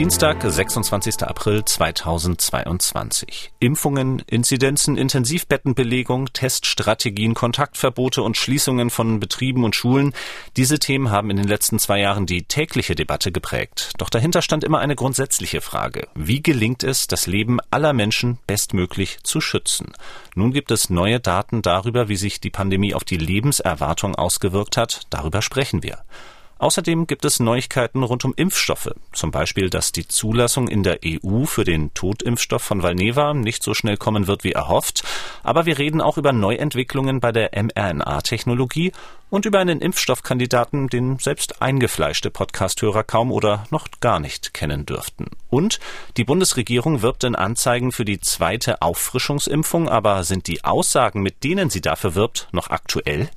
Dienstag, 26. April 2022. Impfungen, Inzidenzen, Intensivbettenbelegung, Teststrategien, Kontaktverbote und Schließungen von Betrieben und Schulen. Diese Themen haben in den letzten zwei Jahren die tägliche Debatte geprägt. Doch dahinter stand immer eine grundsätzliche Frage. Wie gelingt es, das Leben aller Menschen bestmöglich zu schützen? Nun gibt es neue Daten darüber, wie sich die Pandemie auf die Lebenserwartung ausgewirkt hat. Darüber sprechen wir. Außerdem gibt es Neuigkeiten rund um Impfstoffe. Zum Beispiel, dass die Zulassung in der EU für den Totimpfstoff von Valneva nicht so schnell kommen wird wie erhofft. Aber wir reden auch über Neuentwicklungen bei der mRNA-Technologie und über einen Impfstoffkandidaten, den selbst eingefleischte Podcasthörer kaum oder noch gar nicht kennen dürften. Und die Bundesregierung wirbt in Anzeigen für die zweite Auffrischungsimpfung, aber sind die Aussagen, mit denen sie dafür wirbt, noch aktuell?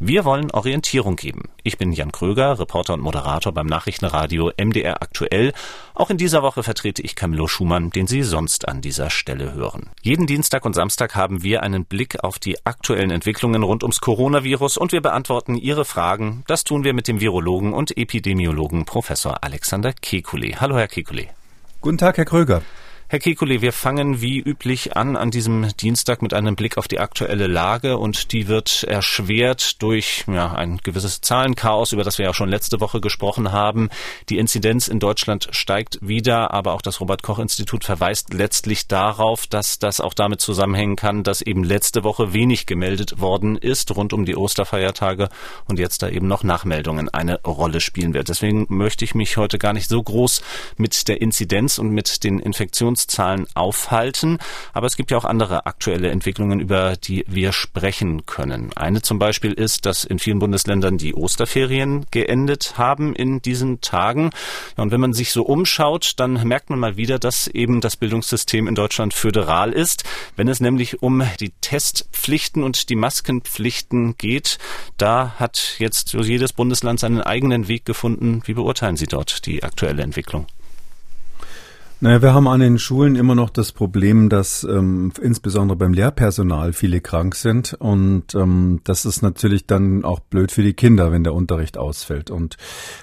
Wir wollen Orientierung geben. Ich bin Jan Kröger, Reporter und Moderator beim Nachrichtenradio MDR aktuell. Auch in dieser Woche vertrete ich Camillo Schumann, den Sie sonst an dieser Stelle hören. Jeden Dienstag und Samstag haben wir einen Blick auf die aktuellen Entwicklungen rund ums Coronavirus und wir beantworten Ihre Fragen. Das tun wir mit dem Virologen und Epidemiologen Professor Alexander Kekulé. Hallo, Herr Kekulé. Guten Tag, Herr Kröger. Herr Kekulé, wir fangen wie üblich an an diesem Dienstag mit einem Blick auf die aktuelle Lage und die wird erschwert durch ja, ein gewisses Zahlenchaos, über das wir ja schon letzte Woche gesprochen haben. Die Inzidenz in Deutschland steigt wieder, aber auch das Robert Koch Institut verweist letztlich darauf, dass das auch damit zusammenhängen kann, dass eben letzte Woche wenig gemeldet worden ist rund um die Osterfeiertage und jetzt da eben noch Nachmeldungen eine Rolle spielen wird. Deswegen möchte ich mich heute gar nicht so groß mit der Inzidenz und mit den Infektions Infektionszahlen aufhalten. Aber es gibt ja auch andere aktuelle Entwicklungen, über die wir sprechen können. Eine zum Beispiel ist, dass in vielen Bundesländern die Osterferien geendet haben in diesen Tagen. Und wenn man sich so umschaut, dann merkt man mal wieder, dass eben das Bildungssystem in Deutschland föderal ist. Wenn es nämlich um die Testpflichten und die Maskenpflichten geht, da hat jetzt jedes Bundesland seinen eigenen Weg gefunden. Wie beurteilen Sie dort die aktuelle Entwicklung? Naja, wir haben an den Schulen immer noch das Problem, dass ähm, insbesondere beim Lehrpersonal viele krank sind und ähm, das ist natürlich dann auch blöd für die Kinder, wenn der Unterricht ausfällt. Und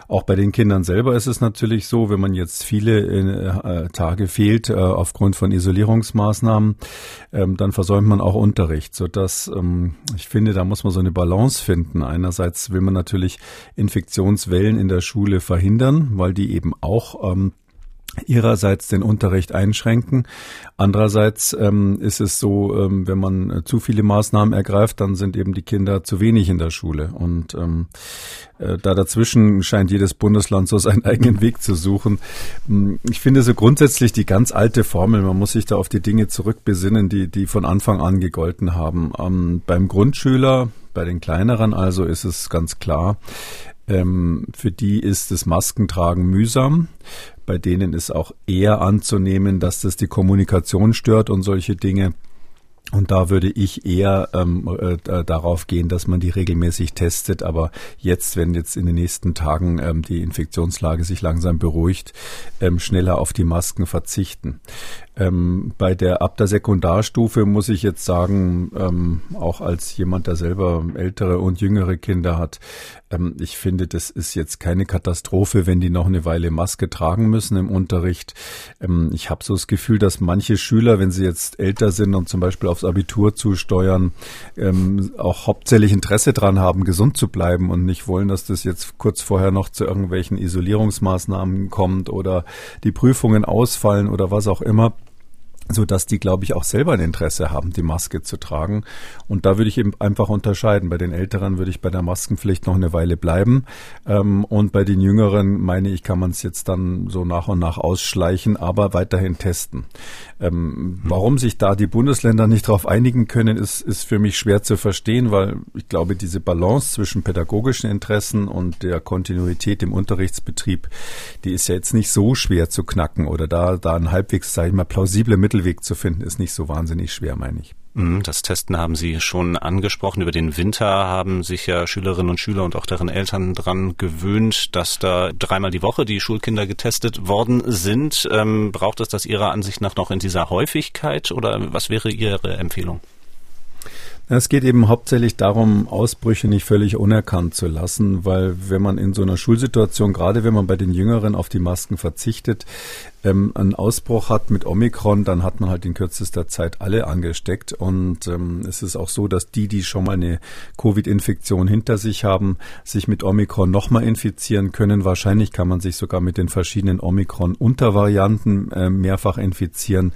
auch bei den Kindern selber ist es natürlich so, wenn man jetzt viele äh, Tage fehlt äh, aufgrund von Isolierungsmaßnahmen, ähm, dann versäumt man auch Unterricht, sodass ähm, ich finde, da muss man so eine Balance finden. Einerseits will man natürlich Infektionswellen in der Schule verhindern, weil die eben auch ähm, ihrerseits den Unterricht einschränken. Andererseits ähm, ist es so, ähm, wenn man äh, zu viele Maßnahmen ergreift, dann sind eben die Kinder zu wenig in der Schule. Und ähm, äh, da dazwischen scheint jedes Bundesland so seinen eigenen Weg zu suchen. Hm, ich finde so grundsätzlich die ganz alte Formel, man muss sich da auf die Dinge zurückbesinnen, die, die von Anfang an gegolten haben. Ähm, beim Grundschüler, bei den kleineren also ist es ganz klar, ähm, für die ist das Maskentragen mühsam. Bei denen ist auch eher anzunehmen, dass das die Kommunikation stört und solche Dinge. Und da würde ich eher ähm, äh, darauf gehen, dass man die regelmäßig testet. Aber jetzt, wenn jetzt in den nächsten Tagen ähm, die Infektionslage sich langsam beruhigt, ähm, schneller auf die Masken verzichten. Ähm, bei der ab der Sekundarstufe muss ich jetzt sagen, ähm, auch als jemand, der selber ältere und jüngere Kinder hat, ähm, ich finde, das ist jetzt keine Katastrophe, wenn die noch eine Weile Maske tragen müssen im Unterricht. Ähm, ich habe so das Gefühl, dass manche Schüler, wenn sie jetzt älter sind und zum Beispiel aufs Abitur zusteuern, ähm, auch hauptsächlich Interesse dran haben, gesund zu bleiben und nicht wollen, dass das jetzt kurz vorher noch zu irgendwelchen Isolierungsmaßnahmen kommt oder die Prüfungen ausfallen oder was auch immer so dass die, glaube ich, auch selber ein Interesse haben, die Maske zu tragen. Und da würde ich eben einfach unterscheiden. Bei den Älteren würde ich bei der Maskenpflicht noch eine Weile bleiben. Ähm, und bei den Jüngeren, meine ich, kann man es jetzt dann so nach und nach ausschleichen, aber weiterhin testen. Ähm, warum sich da die Bundesländer nicht darauf einigen können, ist, ist für mich schwer zu verstehen, weil ich glaube, diese Balance zwischen pädagogischen Interessen und der Kontinuität im Unterrichtsbetrieb, die ist ja jetzt nicht so schwer zu knacken oder da, da ein halbwegs, sage ich mal, plausible Mittelweg zu finden, ist nicht so wahnsinnig schwer, meine ich. Mhm, das Testen haben Sie schon angesprochen. Über den Winter haben sich ja Schülerinnen und Schüler und auch deren Eltern dran gewöhnt, dass da dreimal die Woche die Schulkinder getestet worden sind. Ähm, braucht es das Ihrer Ansicht nach noch in dieser Häufigkeit oder was wäre Ihre Empfehlung? Es geht eben hauptsächlich darum, Ausbrüche nicht völlig unerkannt zu lassen, weil wenn man in so einer Schulsituation, gerade wenn man bei den Jüngeren auf die Masken verzichtet, ähm, einen Ausbruch hat mit Omikron, dann hat man halt in kürzester Zeit alle angesteckt. Und ähm, es ist auch so, dass die, die schon mal eine Covid-Infektion hinter sich haben, sich mit Omikron nochmal infizieren können. Wahrscheinlich kann man sich sogar mit den verschiedenen Omikron-Untervarianten äh, mehrfach infizieren,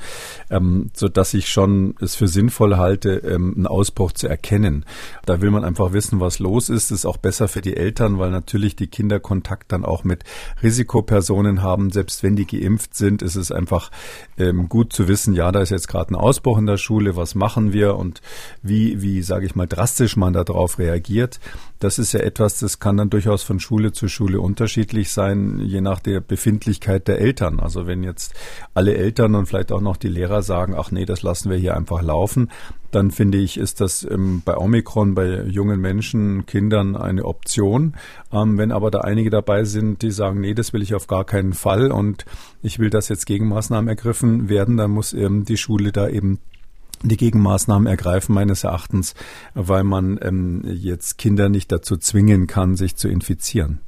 ähm, so dass ich schon es für sinnvoll halte, ähm, einen Ausbruch zu erkennen. Da will man einfach wissen, was los ist. Das ist auch besser für die Eltern, weil natürlich die Kinder Kontakt dann auch mit Risikopersonen haben, selbst wenn die geimpft sind, ist es einfach ähm, gut zu wissen, ja, da ist jetzt gerade ein Ausbruch in der Schule, was machen wir und wie, wie sage ich mal, drastisch man darauf reagiert. Das ist ja etwas, das kann dann durchaus von Schule zu Schule unterschiedlich sein, je nach der Befindlichkeit der Eltern. Also wenn jetzt alle Eltern und vielleicht auch noch die Lehrer sagen, ach nee, das lassen wir hier einfach laufen, dann finde ich, ist das ähm, bei Omikron bei jungen Menschen, Kindern eine Option. Ähm, wenn aber da einige dabei sind, die sagen, nee, das will ich auf gar keinen Fall und ich will, dass jetzt Gegenmaßnahmen ergriffen werden, dann muss ähm, die Schule da eben die Gegenmaßnahmen ergreifen meines Erachtens, weil man ähm, jetzt Kinder nicht dazu zwingen kann, sich zu infizieren.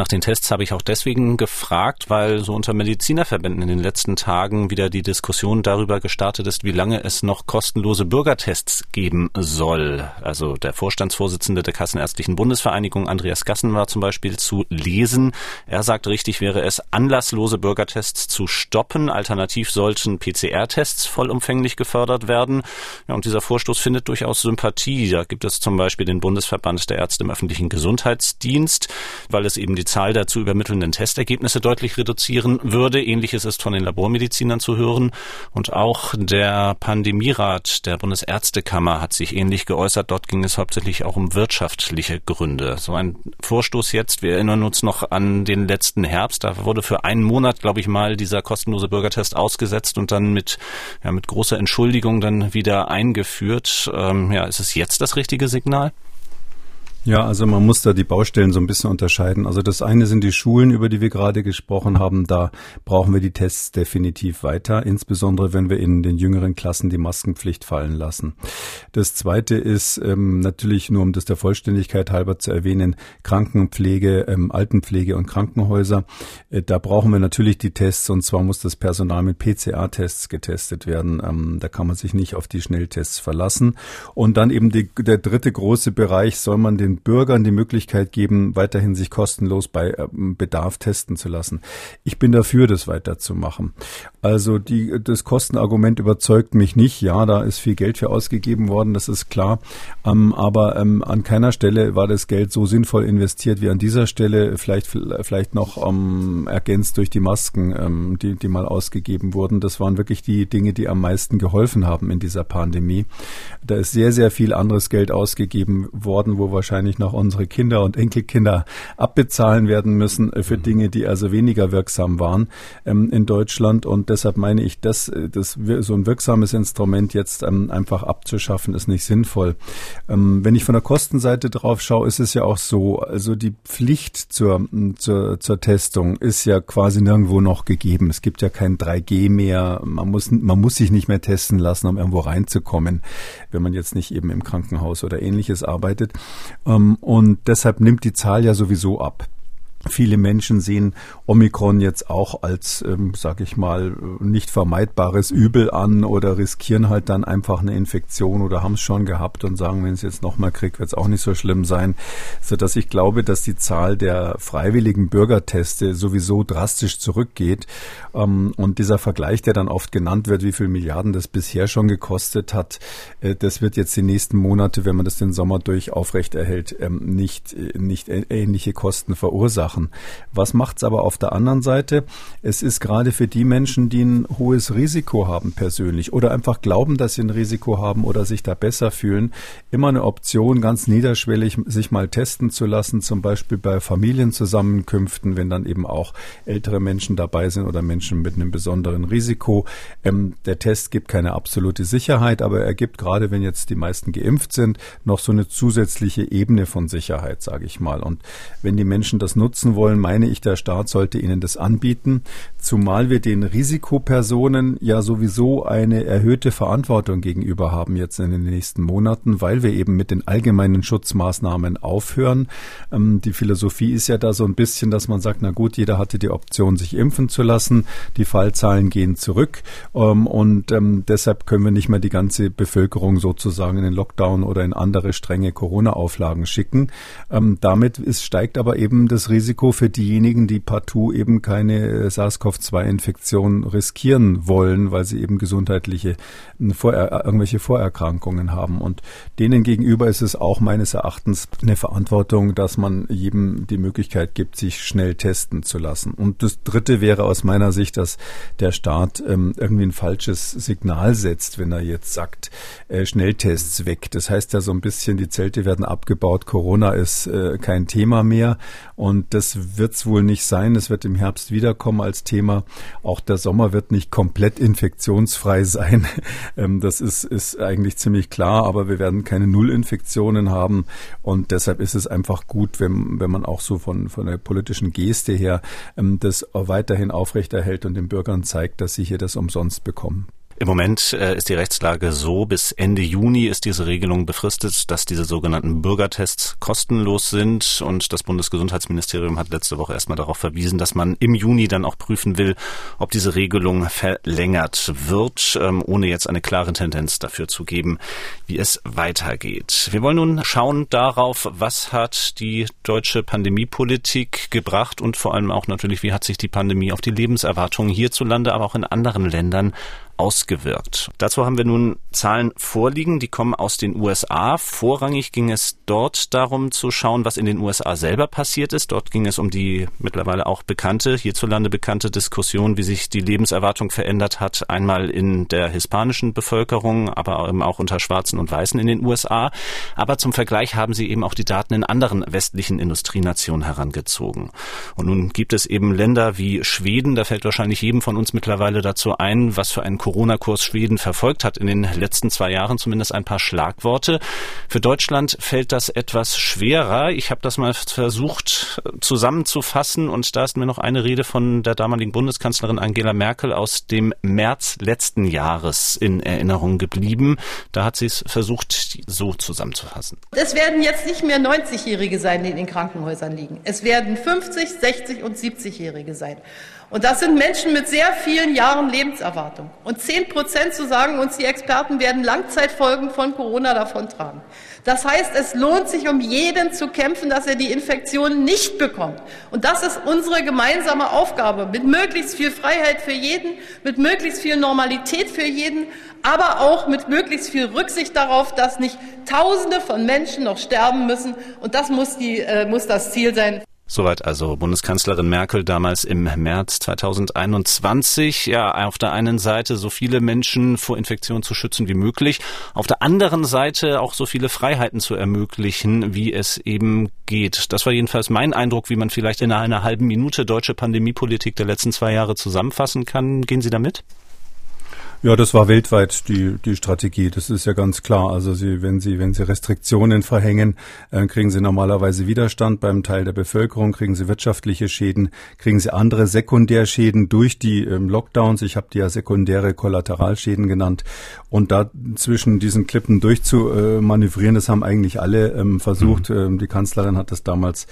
Nach den Tests habe ich auch deswegen gefragt, weil so unter Medizinerverbänden in den letzten Tagen wieder die Diskussion darüber gestartet ist, wie lange es noch kostenlose Bürgertests geben soll. Also der Vorstandsvorsitzende der Kassenärztlichen Bundesvereinigung, Andreas Gassen, war zum Beispiel zu lesen. Er sagt, richtig wäre es, anlasslose Bürgertests zu stoppen. Alternativ sollten PCR-Tests vollumfänglich gefördert werden. Ja, und dieser Vorstoß findet durchaus Sympathie. Da gibt es zum Beispiel den Bundesverband der Ärzte im öffentlichen Gesundheitsdienst, weil es eben die Zahl der zu übermittelnden Testergebnisse deutlich reduzieren würde. Ähnliches ist von den Labormedizinern zu hören. Und auch der Pandemierat der Bundesärztekammer hat sich ähnlich geäußert. Dort ging es hauptsächlich auch um wirtschaftliche Gründe. So ein Vorstoß jetzt, wir erinnern uns noch an den letzten Herbst. Da wurde für einen Monat, glaube ich mal, dieser kostenlose Bürgertest ausgesetzt und dann mit, ja, mit großer Entschuldigung dann wieder eingeführt. Ähm, ja, ist es jetzt das richtige Signal? Ja, also man muss da die Baustellen so ein bisschen unterscheiden. Also das eine sind die Schulen, über die wir gerade gesprochen haben. Da brauchen wir die Tests definitiv weiter, insbesondere wenn wir in den jüngeren Klassen die Maskenpflicht fallen lassen. Das zweite ist ähm, natürlich nur, um das der Vollständigkeit halber zu erwähnen, Krankenpflege, ähm, Altenpflege und Krankenhäuser. Äh, da brauchen wir natürlich die Tests und zwar muss das Personal mit PCA-Tests getestet werden. Ähm, da kann man sich nicht auf die Schnelltests verlassen. Und dann eben die, der dritte große Bereich, soll man den den Bürgern die Möglichkeit geben, weiterhin sich kostenlos bei ähm, Bedarf testen zu lassen. Ich bin dafür, das weiterzumachen. Also die, das Kostenargument überzeugt mich nicht. Ja, da ist viel Geld für ausgegeben worden, das ist klar. Ähm, aber ähm, an keiner Stelle war das Geld so sinnvoll investiert wie an dieser Stelle. Vielleicht, vielleicht noch ähm, ergänzt durch die Masken, ähm, die, die mal ausgegeben wurden. Das waren wirklich die Dinge, die am meisten geholfen haben in dieser Pandemie. Da ist sehr, sehr viel anderes Geld ausgegeben worden, wo wahrscheinlich noch unsere Kinder und Enkelkinder abbezahlen werden müssen äh, für mhm. Dinge, die also weniger wirksam waren ähm, in Deutschland. Und deshalb meine ich, dass, äh, dass so ein wirksames Instrument jetzt ähm, einfach abzuschaffen, ist nicht sinnvoll. Ähm, wenn ich von der Kostenseite drauf schaue, ist es ja auch so, also die Pflicht zur, zur, zur Testung ist ja quasi nirgendwo noch gegeben. Es gibt ja kein 3G mehr. Man muss, man muss sich nicht mehr testen lassen, um irgendwo reinzukommen, wenn man jetzt nicht eben im Krankenhaus oder ähnliches arbeitet. Ähm, und deshalb nimmt die Zahl ja sowieso ab. Viele Menschen sehen Omikron jetzt auch als, ähm, sag ich mal, nicht vermeidbares Übel an oder riskieren halt dann einfach eine Infektion oder haben es schon gehabt und sagen, wenn es jetzt nochmal kriegt, wird es auch nicht so schlimm sein. So dass ich glaube, dass die Zahl der freiwilligen Bürgerteste sowieso drastisch zurückgeht. Ähm, und dieser Vergleich, der dann oft genannt wird, wie viel Milliarden das bisher schon gekostet hat, äh, das wird jetzt die nächsten Monate, wenn man das den Sommer durch aufrechterhält, ähm, nicht, äh, nicht ähnliche Kosten verursachen machen. Was macht es aber auf der anderen Seite? Es ist gerade für die Menschen, die ein hohes Risiko haben persönlich oder einfach glauben, dass sie ein Risiko haben oder sich da besser fühlen, immer eine Option, ganz niederschwellig sich mal testen zu lassen, zum Beispiel bei Familienzusammenkünften, wenn dann eben auch ältere Menschen dabei sind oder Menschen mit einem besonderen Risiko. Ähm, der Test gibt keine absolute Sicherheit, aber er gibt gerade, wenn jetzt die meisten geimpft sind, noch so eine zusätzliche Ebene von Sicherheit, sage ich mal. Und wenn die Menschen das nutzen, nutzen wollen, meine ich, der Staat sollte ihnen das anbieten, zumal wir den Risikopersonen ja sowieso eine erhöhte Verantwortung gegenüber haben jetzt in den nächsten Monaten, weil wir eben mit den allgemeinen Schutzmaßnahmen aufhören. Ähm, die Philosophie ist ja da so ein bisschen, dass man sagt, na gut, jeder hatte die Option, sich impfen zu lassen, die Fallzahlen gehen zurück ähm, und ähm, deshalb können wir nicht mehr die ganze Bevölkerung sozusagen in den Lockdown oder in andere strenge Corona-Auflagen schicken. Ähm, damit ist, steigt aber eben das Risiko für diejenigen, die partout eben keine äh, SARS-CoV-2-Infektion riskieren wollen, weil sie eben gesundheitliche äh, Vorer irgendwelche Vorerkrankungen haben. Und denen gegenüber ist es auch meines Erachtens eine Verantwortung, dass man jedem die Möglichkeit gibt, sich schnell testen zu lassen. Und das Dritte wäre aus meiner Sicht, dass der Staat ähm, irgendwie ein falsches Signal setzt, wenn er jetzt sagt, äh, Schnelltests weg. Das heißt ja so ein bisschen, die Zelte werden abgebaut, Corona ist äh, kein Thema mehr. Und das wird es wohl nicht sein. Es wird im Herbst wiederkommen als Thema. Auch der Sommer wird nicht komplett infektionsfrei sein. ähm, das ist, ist eigentlich ziemlich klar, aber wir werden keine Nullinfektionen haben. Und deshalb ist es einfach gut, wenn, wenn man auch so von, von der politischen Geste her ähm, das weiterhin aufrechterhält und den Bürgern zeigt, dass sie hier das umsonst bekommen. Im Moment äh, ist die Rechtslage so, bis Ende Juni ist diese Regelung befristet, dass diese sogenannten Bürgertests kostenlos sind. Und das Bundesgesundheitsministerium hat letzte Woche erstmal darauf verwiesen, dass man im Juni dann auch prüfen will, ob diese Regelung verlängert wird, ähm, ohne jetzt eine klare Tendenz dafür zu geben, wie es weitergeht. Wir wollen nun schauen darauf, was hat die deutsche Pandemiepolitik gebracht und vor allem auch natürlich, wie hat sich die Pandemie auf die Lebenserwartung hierzulande, aber auch in anderen Ländern ausgewirkt. Dazu haben wir nun Zahlen vorliegen, die kommen aus den USA. Vorrangig ging es dort darum zu schauen, was in den USA selber passiert ist. Dort ging es um die mittlerweile auch bekannte, hierzulande bekannte Diskussion, wie sich die Lebenserwartung verändert hat, einmal in der hispanischen Bevölkerung, aber auch unter Schwarzen und Weißen in den USA. Aber zum Vergleich haben sie eben auch die Daten in anderen westlichen Industrienationen herangezogen. Und nun gibt es eben Länder wie Schweden, da fällt wahrscheinlich jedem von uns mittlerweile dazu ein, was für ein Corona-Kurs Schweden verfolgt hat in den letzten zwei Jahren, zumindest ein paar Schlagworte. Für Deutschland fällt das etwas schwerer. Ich habe das mal versucht äh, zusammenzufassen und da ist mir noch eine Rede von der damaligen Bundeskanzlerin Angela Merkel aus dem März letzten Jahres in Erinnerung geblieben. Da hat sie es versucht, so zusammenzufassen. Es werden jetzt nicht mehr 90-Jährige sein, die in den Krankenhäusern liegen. Es werden 50, 60 und 70-Jährige sein. Und das sind Menschen mit sehr vielen Jahren Lebenserwartung. Und zehn Prozent, so sagen uns die Experten, werden Langzeitfolgen von Corona davontragen. Das heißt, es lohnt sich, um jeden zu kämpfen, dass er die Infektion nicht bekommt. Und das ist unsere gemeinsame Aufgabe, mit möglichst viel Freiheit für jeden, mit möglichst viel Normalität für jeden, aber auch mit möglichst viel Rücksicht darauf, dass nicht Tausende von Menschen noch sterben müssen. Und das muss, die, äh, muss das Ziel sein. Soweit also Bundeskanzlerin Merkel damals im März 2021. Ja, auf der einen Seite so viele Menschen vor Infektion zu schützen wie möglich, auf der anderen Seite auch so viele Freiheiten zu ermöglichen, wie es eben geht. Das war jedenfalls mein Eindruck, wie man vielleicht in einer halben Minute deutsche Pandemiepolitik der letzten zwei Jahre zusammenfassen kann. Gehen Sie damit? Ja, das war weltweit die, die Strategie. Das ist ja ganz klar. Also Sie, wenn Sie, wenn Sie Restriktionen verhängen, äh, kriegen Sie normalerweise Widerstand beim Teil der Bevölkerung, kriegen Sie wirtschaftliche Schäden, kriegen Sie andere Sekundärschäden durch die ähm, Lockdowns. Ich habe die ja sekundäre Kollateralschäden genannt. Und da zwischen diesen Klippen durchzumanövrieren, das haben eigentlich alle ähm, versucht. Mhm. Ähm, die Kanzlerin hat das damals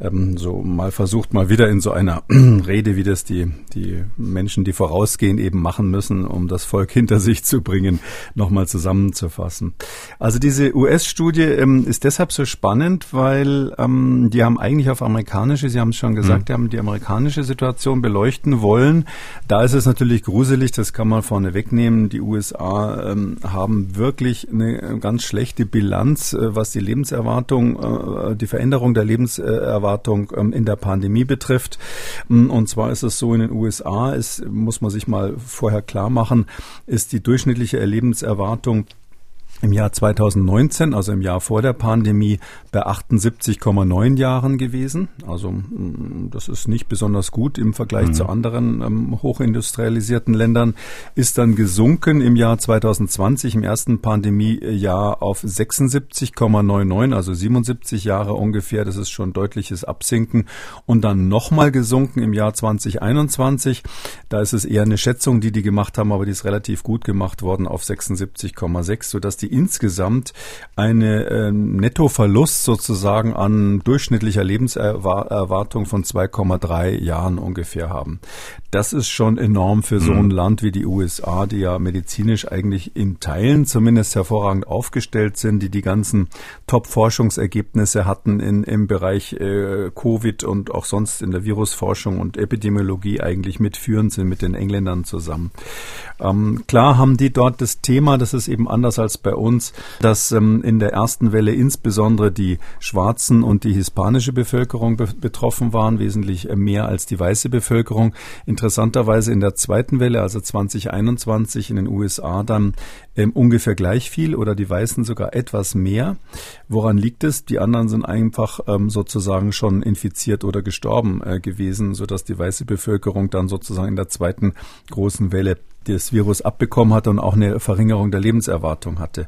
ähm, so mal versucht, mal wieder in so einer Rede, wie das die, die Menschen, die vorausgehen, eben machen müssen, um das Volk hinter sich zu bringen, nochmal zusammenzufassen. Also diese US-Studie ähm, ist deshalb so spannend, weil ähm, die haben eigentlich auf amerikanische, Sie haben es schon gesagt, mhm. die haben die amerikanische Situation beleuchten wollen. Da ist es natürlich gruselig, das kann man vorne wegnehmen. Die USA ähm, haben wirklich eine ganz schlechte Bilanz, äh, was die Lebenserwartung, äh, die Veränderung der Lebenserwartung ähm, in der Pandemie betrifft. Mm, und zwar ist es so, in den USA ist, muss man sich mal vorher klar machen, ist die durchschnittliche Lebenserwartung im Jahr 2019, also im Jahr vor der Pandemie, bei 78,9 Jahren gewesen. Also mm, das ist nicht besonders gut im Vergleich mhm. zu anderen ähm, hochindustrialisierten Ländern. Ist dann gesunken im Jahr 2020, im ersten Pandemiejahr auf 76,99, also 77 Jahre ungefähr. Das ist schon deutliches Absinken. Und dann nochmal gesunken im Jahr 2021. Da ist es eher eine Schätzung, die die gemacht haben, aber die ist relativ gut gemacht worden auf 76,6, sodass die insgesamt eine äh, Nettoverlust sozusagen an durchschnittlicher Lebenserwartung von 2,3 Jahren ungefähr haben. Das ist schon enorm für so ein mhm. Land wie die USA, die ja medizinisch eigentlich in Teilen zumindest hervorragend aufgestellt sind, die die ganzen Top-Forschungsergebnisse hatten in, im Bereich äh, Covid und auch sonst in der Virusforschung und Epidemiologie eigentlich mitführend sind mit den Engländern zusammen. Ähm, klar haben die dort das Thema, das ist eben anders als bei uns, dass ähm, in der ersten Welle insbesondere die schwarzen und die hispanische Bevölkerung be betroffen waren, wesentlich äh, mehr als die weiße Bevölkerung. Interessanterweise in der zweiten Welle, also 2021 in den USA, dann ähm, ungefähr gleich viel oder die Weißen sogar etwas mehr. Woran liegt es? Die anderen sind einfach ähm, sozusagen schon infiziert oder gestorben äh, gewesen, sodass die weiße Bevölkerung dann sozusagen in der zweiten großen Welle das Virus abbekommen hatte und auch eine Verringerung der Lebenserwartung hatte.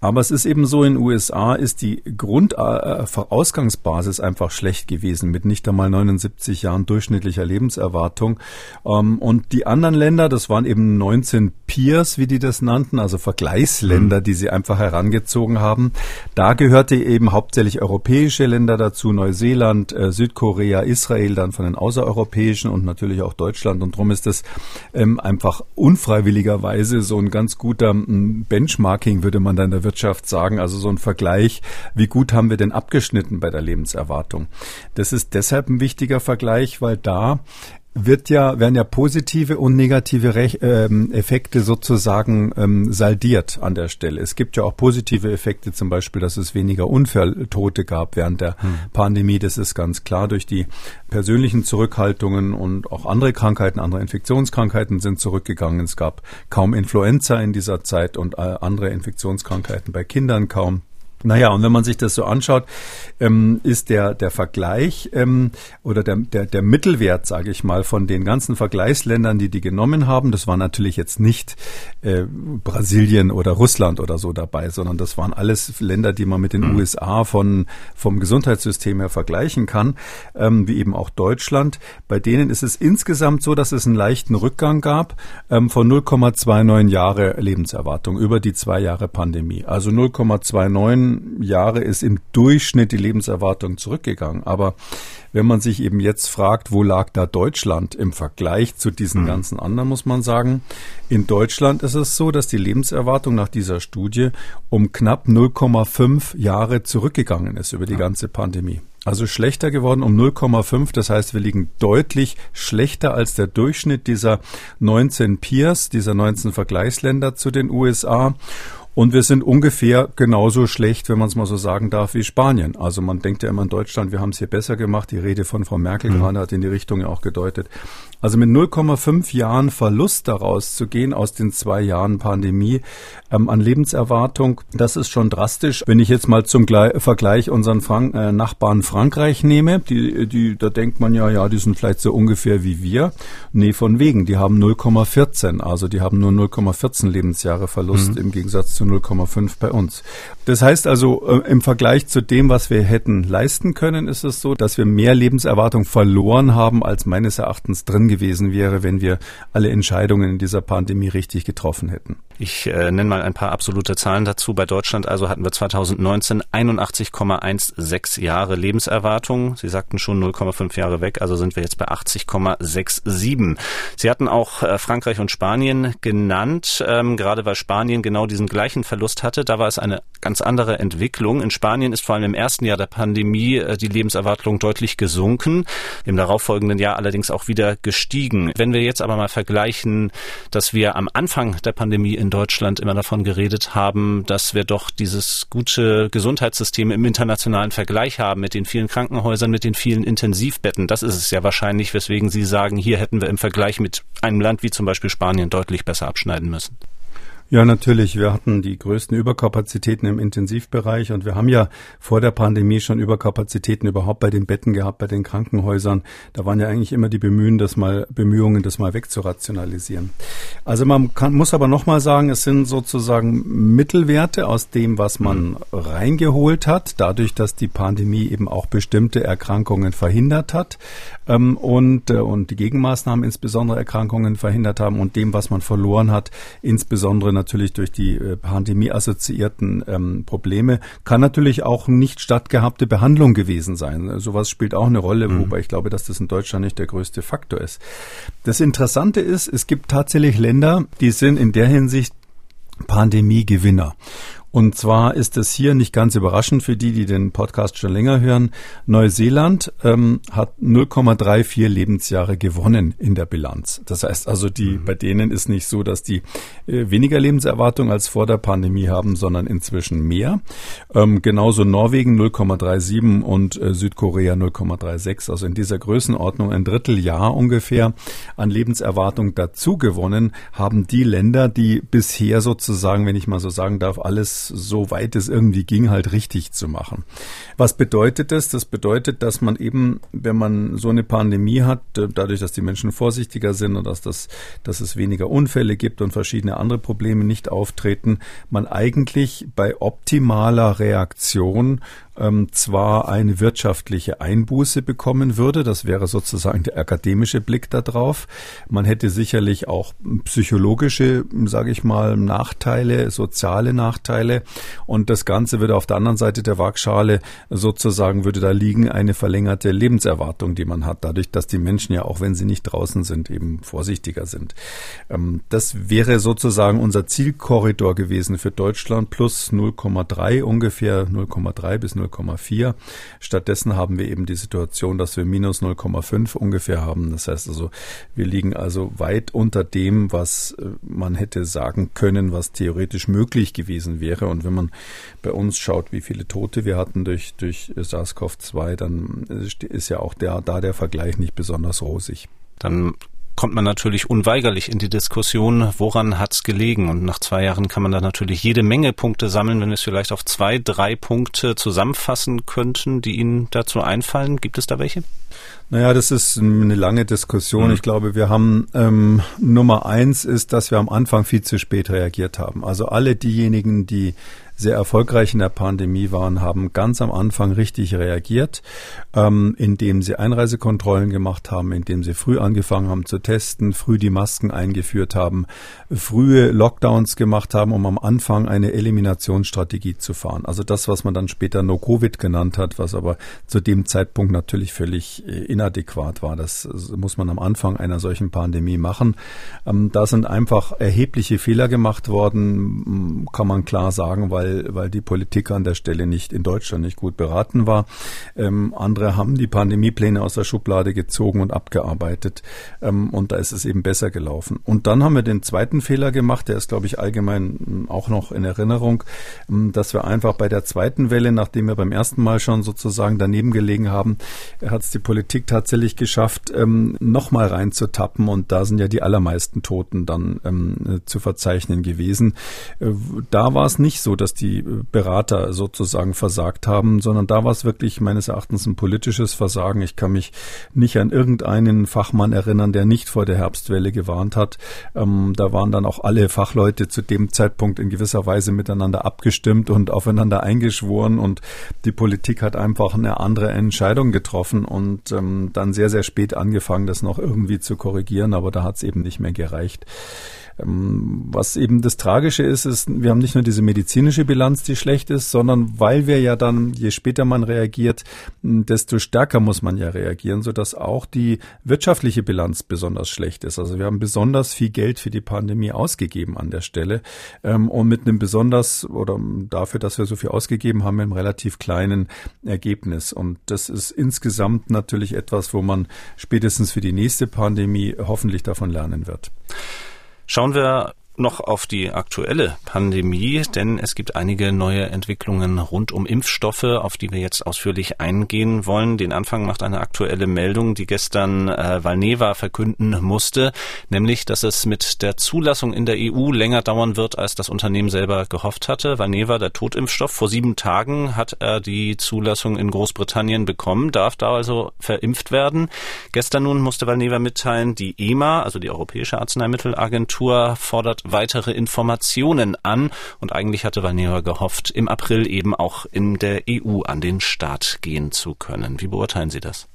Aber es ist eben so, in den USA ist die Grundausgangsbasis äh, einfach schlecht gewesen mit nicht einmal 79 Jahren durchschnittlicher Lebenserwartung. Ähm, und die anderen Länder, das waren eben 19 Peers, wie die das nannten, also Vergleichsländer, mhm. die sie einfach herangezogen haben. Da gehörte eben hauptsächlich europäische Länder dazu, Neuseeland, äh, Südkorea, Israel, dann von den außereuropäischen und natürlich auch Deutschland. Und darum ist es ähm, einfach unfreiwilligerweise so ein ganz guter hm, Benchmarking, würde man da in der Wirtschaft sagen, also so ein Vergleich, wie gut haben wir denn abgeschnitten bei der Lebenserwartung. Das ist deshalb ein wichtiger Vergleich, weil da wird ja, werden ja positive und negative Rech ähm, Effekte sozusagen ähm, saldiert an der Stelle. Es gibt ja auch positive Effekte, zum Beispiel, dass es weniger Unfalltote gab während der hm. Pandemie. Das ist ganz klar durch die persönlichen Zurückhaltungen und auch andere Krankheiten, andere Infektionskrankheiten sind zurückgegangen. Es gab kaum Influenza in dieser Zeit und äh, andere Infektionskrankheiten bei Kindern kaum. Naja, und wenn man sich das so anschaut, ähm, ist der, der Vergleich ähm, oder der, der, der Mittelwert, sage ich mal, von den ganzen Vergleichsländern, die die genommen haben, das war natürlich jetzt nicht äh, Brasilien oder Russland oder so dabei, sondern das waren alles Länder, die man mit den mhm. USA von, vom Gesundheitssystem her vergleichen kann, ähm, wie eben auch Deutschland. Bei denen ist es insgesamt so, dass es einen leichten Rückgang gab ähm, von 0,29 Jahre Lebenserwartung über die zwei Jahre Pandemie. Also 0,29 Jahre ist im Durchschnitt die Lebenserwartung zurückgegangen. Aber wenn man sich eben jetzt fragt, wo lag da Deutschland im Vergleich zu diesen mhm. ganzen anderen, muss man sagen, in Deutschland ist es so, dass die Lebenserwartung nach dieser Studie um knapp 0,5 Jahre zurückgegangen ist über die ja. ganze Pandemie. Also schlechter geworden um 0,5. Das heißt, wir liegen deutlich schlechter als der Durchschnitt dieser 19 Peers, dieser 19 Vergleichsländer zu den USA. Und wir sind ungefähr genauso schlecht, wenn man es mal so sagen darf, wie Spanien. Also man denkt ja immer in Deutschland, wir haben es hier besser gemacht. Die Rede von Frau Merkel mhm. gerade hat in die Richtung ja auch gedeutet. Also mit 0,5 Jahren Verlust daraus zu gehen aus den zwei Jahren Pandemie ähm, an Lebenserwartung, das ist schon drastisch. Wenn ich jetzt mal zum Gle Vergleich unseren Frank äh, Nachbarn Frankreich nehme, die, die, da denkt man ja, ja, die sind vielleicht so ungefähr wie wir. Nee, von wegen, die haben 0,14, also die haben nur 0,14 Lebensjahre Verlust mhm. im Gegensatz zu 0,5 bei uns. Das heißt also, äh, im Vergleich zu dem, was wir hätten leisten können, ist es so, dass wir mehr Lebenserwartung verloren haben, als meines Erachtens drin gewesen wäre, wenn wir alle Entscheidungen in dieser Pandemie richtig getroffen hätten. Ich äh, nenne mal ein paar absolute Zahlen dazu. Bei Deutschland also hatten wir 2019 81,16 Jahre Lebenserwartung. Sie sagten schon 0,5 Jahre weg, also sind wir jetzt bei 80,67. Sie hatten auch äh, Frankreich und Spanien genannt, ähm, gerade weil Spanien genau diesen gleichen Verlust hatte. Da war es eine ganz andere Entwicklung. In Spanien ist vor allem im ersten Jahr der Pandemie äh, die Lebenserwartung deutlich gesunken, im darauffolgenden Jahr allerdings auch wieder gestiegen. Wenn wir jetzt aber mal vergleichen, dass wir am Anfang der Pandemie in Deutschland immer davon geredet haben, dass wir doch dieses gute Gesundheitssystem im internationalen Vergleich haben mit den vielen Krankenhäusern, mit den vielen Intensivbetten. Das ist es ja wahrscheinlich, weswegen Sie sagen, hier hätten wir im Vergleich mit einem Land wie zum Beispiel Spanien deutlich besser abschneiden müssen. Ja, natürlich. Wir hatten die größten Überkapazitäten im Intensivbereich und wir haben ja vor der Pandemie schon Überkapazitäten überhaupt bei den Betten gehabt, bei den Krankenhäusern. Da waren ja eigentlich immer die Bemühen, das mal, Bemühungen, das mal wegzurationalisieren. Also man kann, muss aber nochmal sagen, es sind sozusagen Mittelwerte aus dem, was man reingeholt hat, dadurch, dass die Pandemie eben auch bestimmte Erkrankungen verhindert hat ähm, und, äh, und die Gegenmaßnahmen insbesondere Erkrankungen verhindert haben und dem, was man verloren hat, insbesondere natürlich durch die äh, Pandemie assoziierten ähm, Probleme, kann natürlich auch nicht stattgehabte Behandlung gewesen sein. Sowas spielt auch eine Rolle, mhm. wobei ich glaube, dass das in Deutschland nicht der größte Faktor ist. Das Interessante ist, es gibt tatsächlich Länder, die sind in der Hinsicht Pandemiegewinner. Und zwar ist es hier nicht ganz überraschend für die, die den Podcast schon länger hören. Neuseeland ähm, hat 0,34 Lebensjahre gewonnen in der Bilanz. Das heißt also, die mhm. bei denen ist nicht so, dass die äh, weniger Lebenserwartung als vor der Pandemie haben, sondern inzwischen mehr. Ähm, genauso Norwegen 0,37 und äh, Südkorea 0,36. Also in dieser Größenordnung ein Dritteljahr ungefähr an Lebenserwartung dazu gewonnen haben die Länder, die bisher sozusagen, wenn ich mal so sagen darf, alles so weit es irgendwie ging, halt richtig zu machen. Was bedeutet das? Das bedeutet, dass man eben, wenn man so eine Pandemie hat, äh, dadurch, dass die Menschen vorsichtiger sind und dass, das, dass es weniger Unfälle gibt und verschiedene andere Probleme nicht auftreten, man eigentlich bei optimaler Reaktion ähm, zwar eine wirtschaftliche Einbuße bekommen würde, das wäre sozusagen der akademische Blick darauf. Man hätte sicherlich auch psychologische, sage ich mal, Nachteile, soziale Nachteile und das Ganze würde auf der anderen Seite der Waagschale sozusagen würde da liegen eine verlängerte Lebenserwartung, die man hat, dadurch, dass die Menschen ja auch wenn sie nicht draußen sind, eben vorsichtiger sind. Ähm, das wäre sozusagen unser Zielkorridor gewesen für Deutschland plus 0,3 ungefähr 0,3 bis 0,5 0,4. Stattdessen haben wir eben die Situation, dass wir minus 0,5 ungefähr haben. Das heißt also, wir liegen also weit unter dem, was äh, man hätte sagen können, was theoretisch möglich gewesen wäre. Und wenn man bei uns schaut, wie viele Tote wir hatten durch, durch SARS-CoV-2, dann ist ja auch der, da der Vergleich nicht besonders rosig. Dann kommt man natürlich unweigerlich in die Diskussion, woran hat's gelegen? Und nach zwei Jahren kann man da natürlich jede Menge Punkte sammeln. Wenn wir es vielleicht auf zwei, drei Punkte zusammenfassen könnten, die Ihnen dazu einfallen, gibt es da welche? Naja, das ist eine lange Diskussion. Mhm. Ich glaube, wir haben ähm, Nummer eins ist, dass wir am Anfang viel zu spät reagiert haben. Also alle diejenigen, die sehr erfolgreich in der Pandemie waren, haben ganz am Anfang richtig reagiert, ähm, indem sie Einreisekontrollen gemacht haben, indem sie früh angefangen haben zu testen, früh die Masken eingeführt haben, frühe Lockdowns gemacht haben, um am Anfang eine Eliminationsstrategie zu fahren. Also das, was man dann später No-Covid genannt hat, was aber zu dem Zeitpunkt natürlich völlig äh, inadäquat war. Das muss man am Anfang einer solchen Pandemie machen. Ähm, da sind einfach erhebliche Fehler gemacht worden, kann man klar sagen, weil weil, weil die Politik an der Stelle nicht in Deutschland nicht gut beraten war. Ähm, andere haben die Pandemiepläne aus der Schublade gezogen und abgearbeitet. Ähm, und da ist es eben besser gelaufen. Und dann haben wir den zweiten Fehler gemacht, der ist, glaube ich, allgemein ähm, auch noch in Erinnerung, ähm, dass wir einfach bei der zweiten Welle, nachdem wir beim ersten Mal schon sozusagen daneben gelegen haben, hat es die Politik tatsächlich geschafft, ähm, nochmal reinzutappen. Und da sind ja die allermeisten Toten dann ähm, zu verzeichnen gewesen. Äh, da war es nicht so, dass die Berater sozusagen versagt haben, sondern da war es wirklich meines Erachtens ein politisches Versagen. Ich kann mich nicht an irgendeinen Fachmann erinnern, der nicht vor der Herbstwelle gewarnt hat. Ähm, da waren dann auch alle Fachleute zu dem Zeitpunkt in gewisser Weise miteinander abgestimmt und aufeinander eingeschworen und die Politik hat einfach eine andere Entscheidung getroffen und ähm, dann sehr, sehr spät angefangen, das noch irgendwie zu korrigieren, aber da hat es eben nicht mehr gereicht. Ähm, was eben das Tragische ist, ist, wir haben nicht nur diese medizinische Bilanz, die schlecht ist, sondern weil wir ja dann, je später man reagiert, desto stärker muss man ja reagieren, sodass auch die wirtschaftliche Bilanz besonders schlecht ist. Also wir haben besonders viel Geld für die Pandemie ausgegeben an der Stelle ähm, und mit einem besonders oder dafür, dass wir so viel ausgegeben haben, einem relativ kleinen Ergebnis. Und das ist insgesamt natürlich etwas, wo man spätestens für die nächste Pandemie hoffentlich davon lernen wird. Schauen wir noch auf die aktuelle Pandemie, denn es gibt einige neue Entwicklungen rund um Impfstoffe, auf die wir jetzt ausführlich eingehen wollen. Den Anfang macht eine aktuelle Meldung, die gestern äh, Valneva verkünden musste, nämlich, dass es mit der Zulassung in der EU länger dauern wird, als das Unternehmen selber gehofft hatte. Valneva, der Totimpfstoff, vor sieben Tagen hat er die Zulassung in Großbritannien bekommen, darf da also verimpft werden. Gestern nun musste Valneva mitteilen, die EMA, also die Europäische Arzneimittelagentur, fordert weitere Informationen an. Und eigentlich hatte Valneva gehofft, im April eben auch in der EU an den Start gehen zu können. Wie beurteilen Sie das?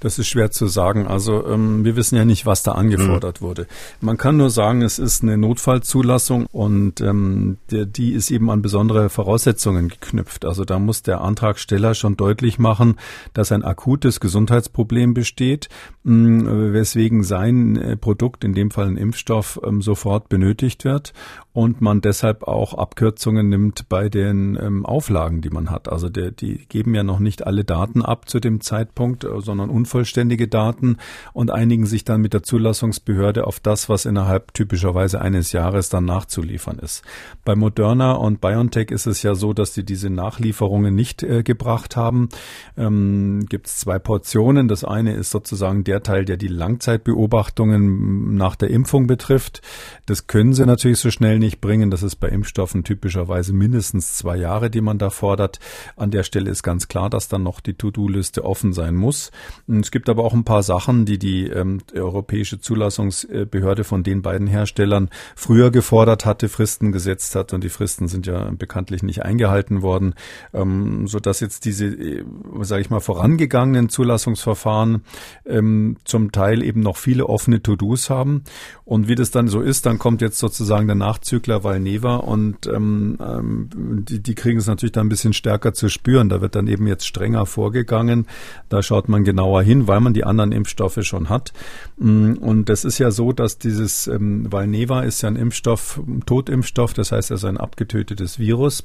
Das ist schwer zu sagen. Also ähm, wir wissen ja nicht, was da angefordert mhm. wurde. Man kann nur sagen, es ist eine Notfallzulassung und ähm, der, die ist eben an besondere Voraussetzungen geknüpft. Also da muss der Antragsteller schon deutlich machen, dass ein akutes Gesundheitsproblem besteht, mh, hm, weswegen sein äh, Produkt, in dem Fall ein Impfstoff, ähm, sofort benötigt wird und man deshalb auch Abkürzungen nimmt bei den ähm, Auflagen, die man hat. Also der, die geben ja noch nicht alle Daten ab zu dem Zeitpunkt, äh, sondern unvollständige Daten und einigen sich dann mit der Zulassungsbehörde auf das, was innerhalb typischerweise eines Jahres dann nachzuliefern ist. Bei Moderna und BioNTech ist es ja so, dass die diese Nachlieferungen nicht äh, gebracht haben. Ähm, Gibt es zwei Portionen. Das eine ist sozusagen der Teil, der die Langzeitbeobachtungen nach der Impfung betrifft. Das können sie natürlich so schnell nicht nicht bringen. Das ist bei Impfstoffen typischerweise mindestens zwei Jahre, die man da fordert. An der Stelle ist ganz klar, dass dann noch die To-Do-Liste offen sein muss. Es gibt aber auch ein paar Sachen, die die ähm, europäische Zulassungsbehörde von den beiden Herstellern früher gefordert hatte, Fristen gesetzt hat und die Fristen sind ja bekanntlich nicht eingehalten worden, ähm, so jetzt diese, äh, sage ich mal, vorangegangenen Zulassungsverfahren ähm, zum Teil eben noch viele offene To-Dos haben. Und wie das dann so ist, dann kommt jetzt sozusagen der Nachzug Zykler Valneva und ähm, ähm, die, die kriegen es natürlich dann ein bisschen stärker zu spüren. Da wird dann eben jetzt strenger vorgegangen. Da schaut man genauer hin, weil man die anderen Impfstoffe schon hat. Mm, und das ist ja so, dass dieses ähm, Valneva ist ja ein Impfstoff, ein Totimpfstoff, das heißt also ein abgetötetes Virus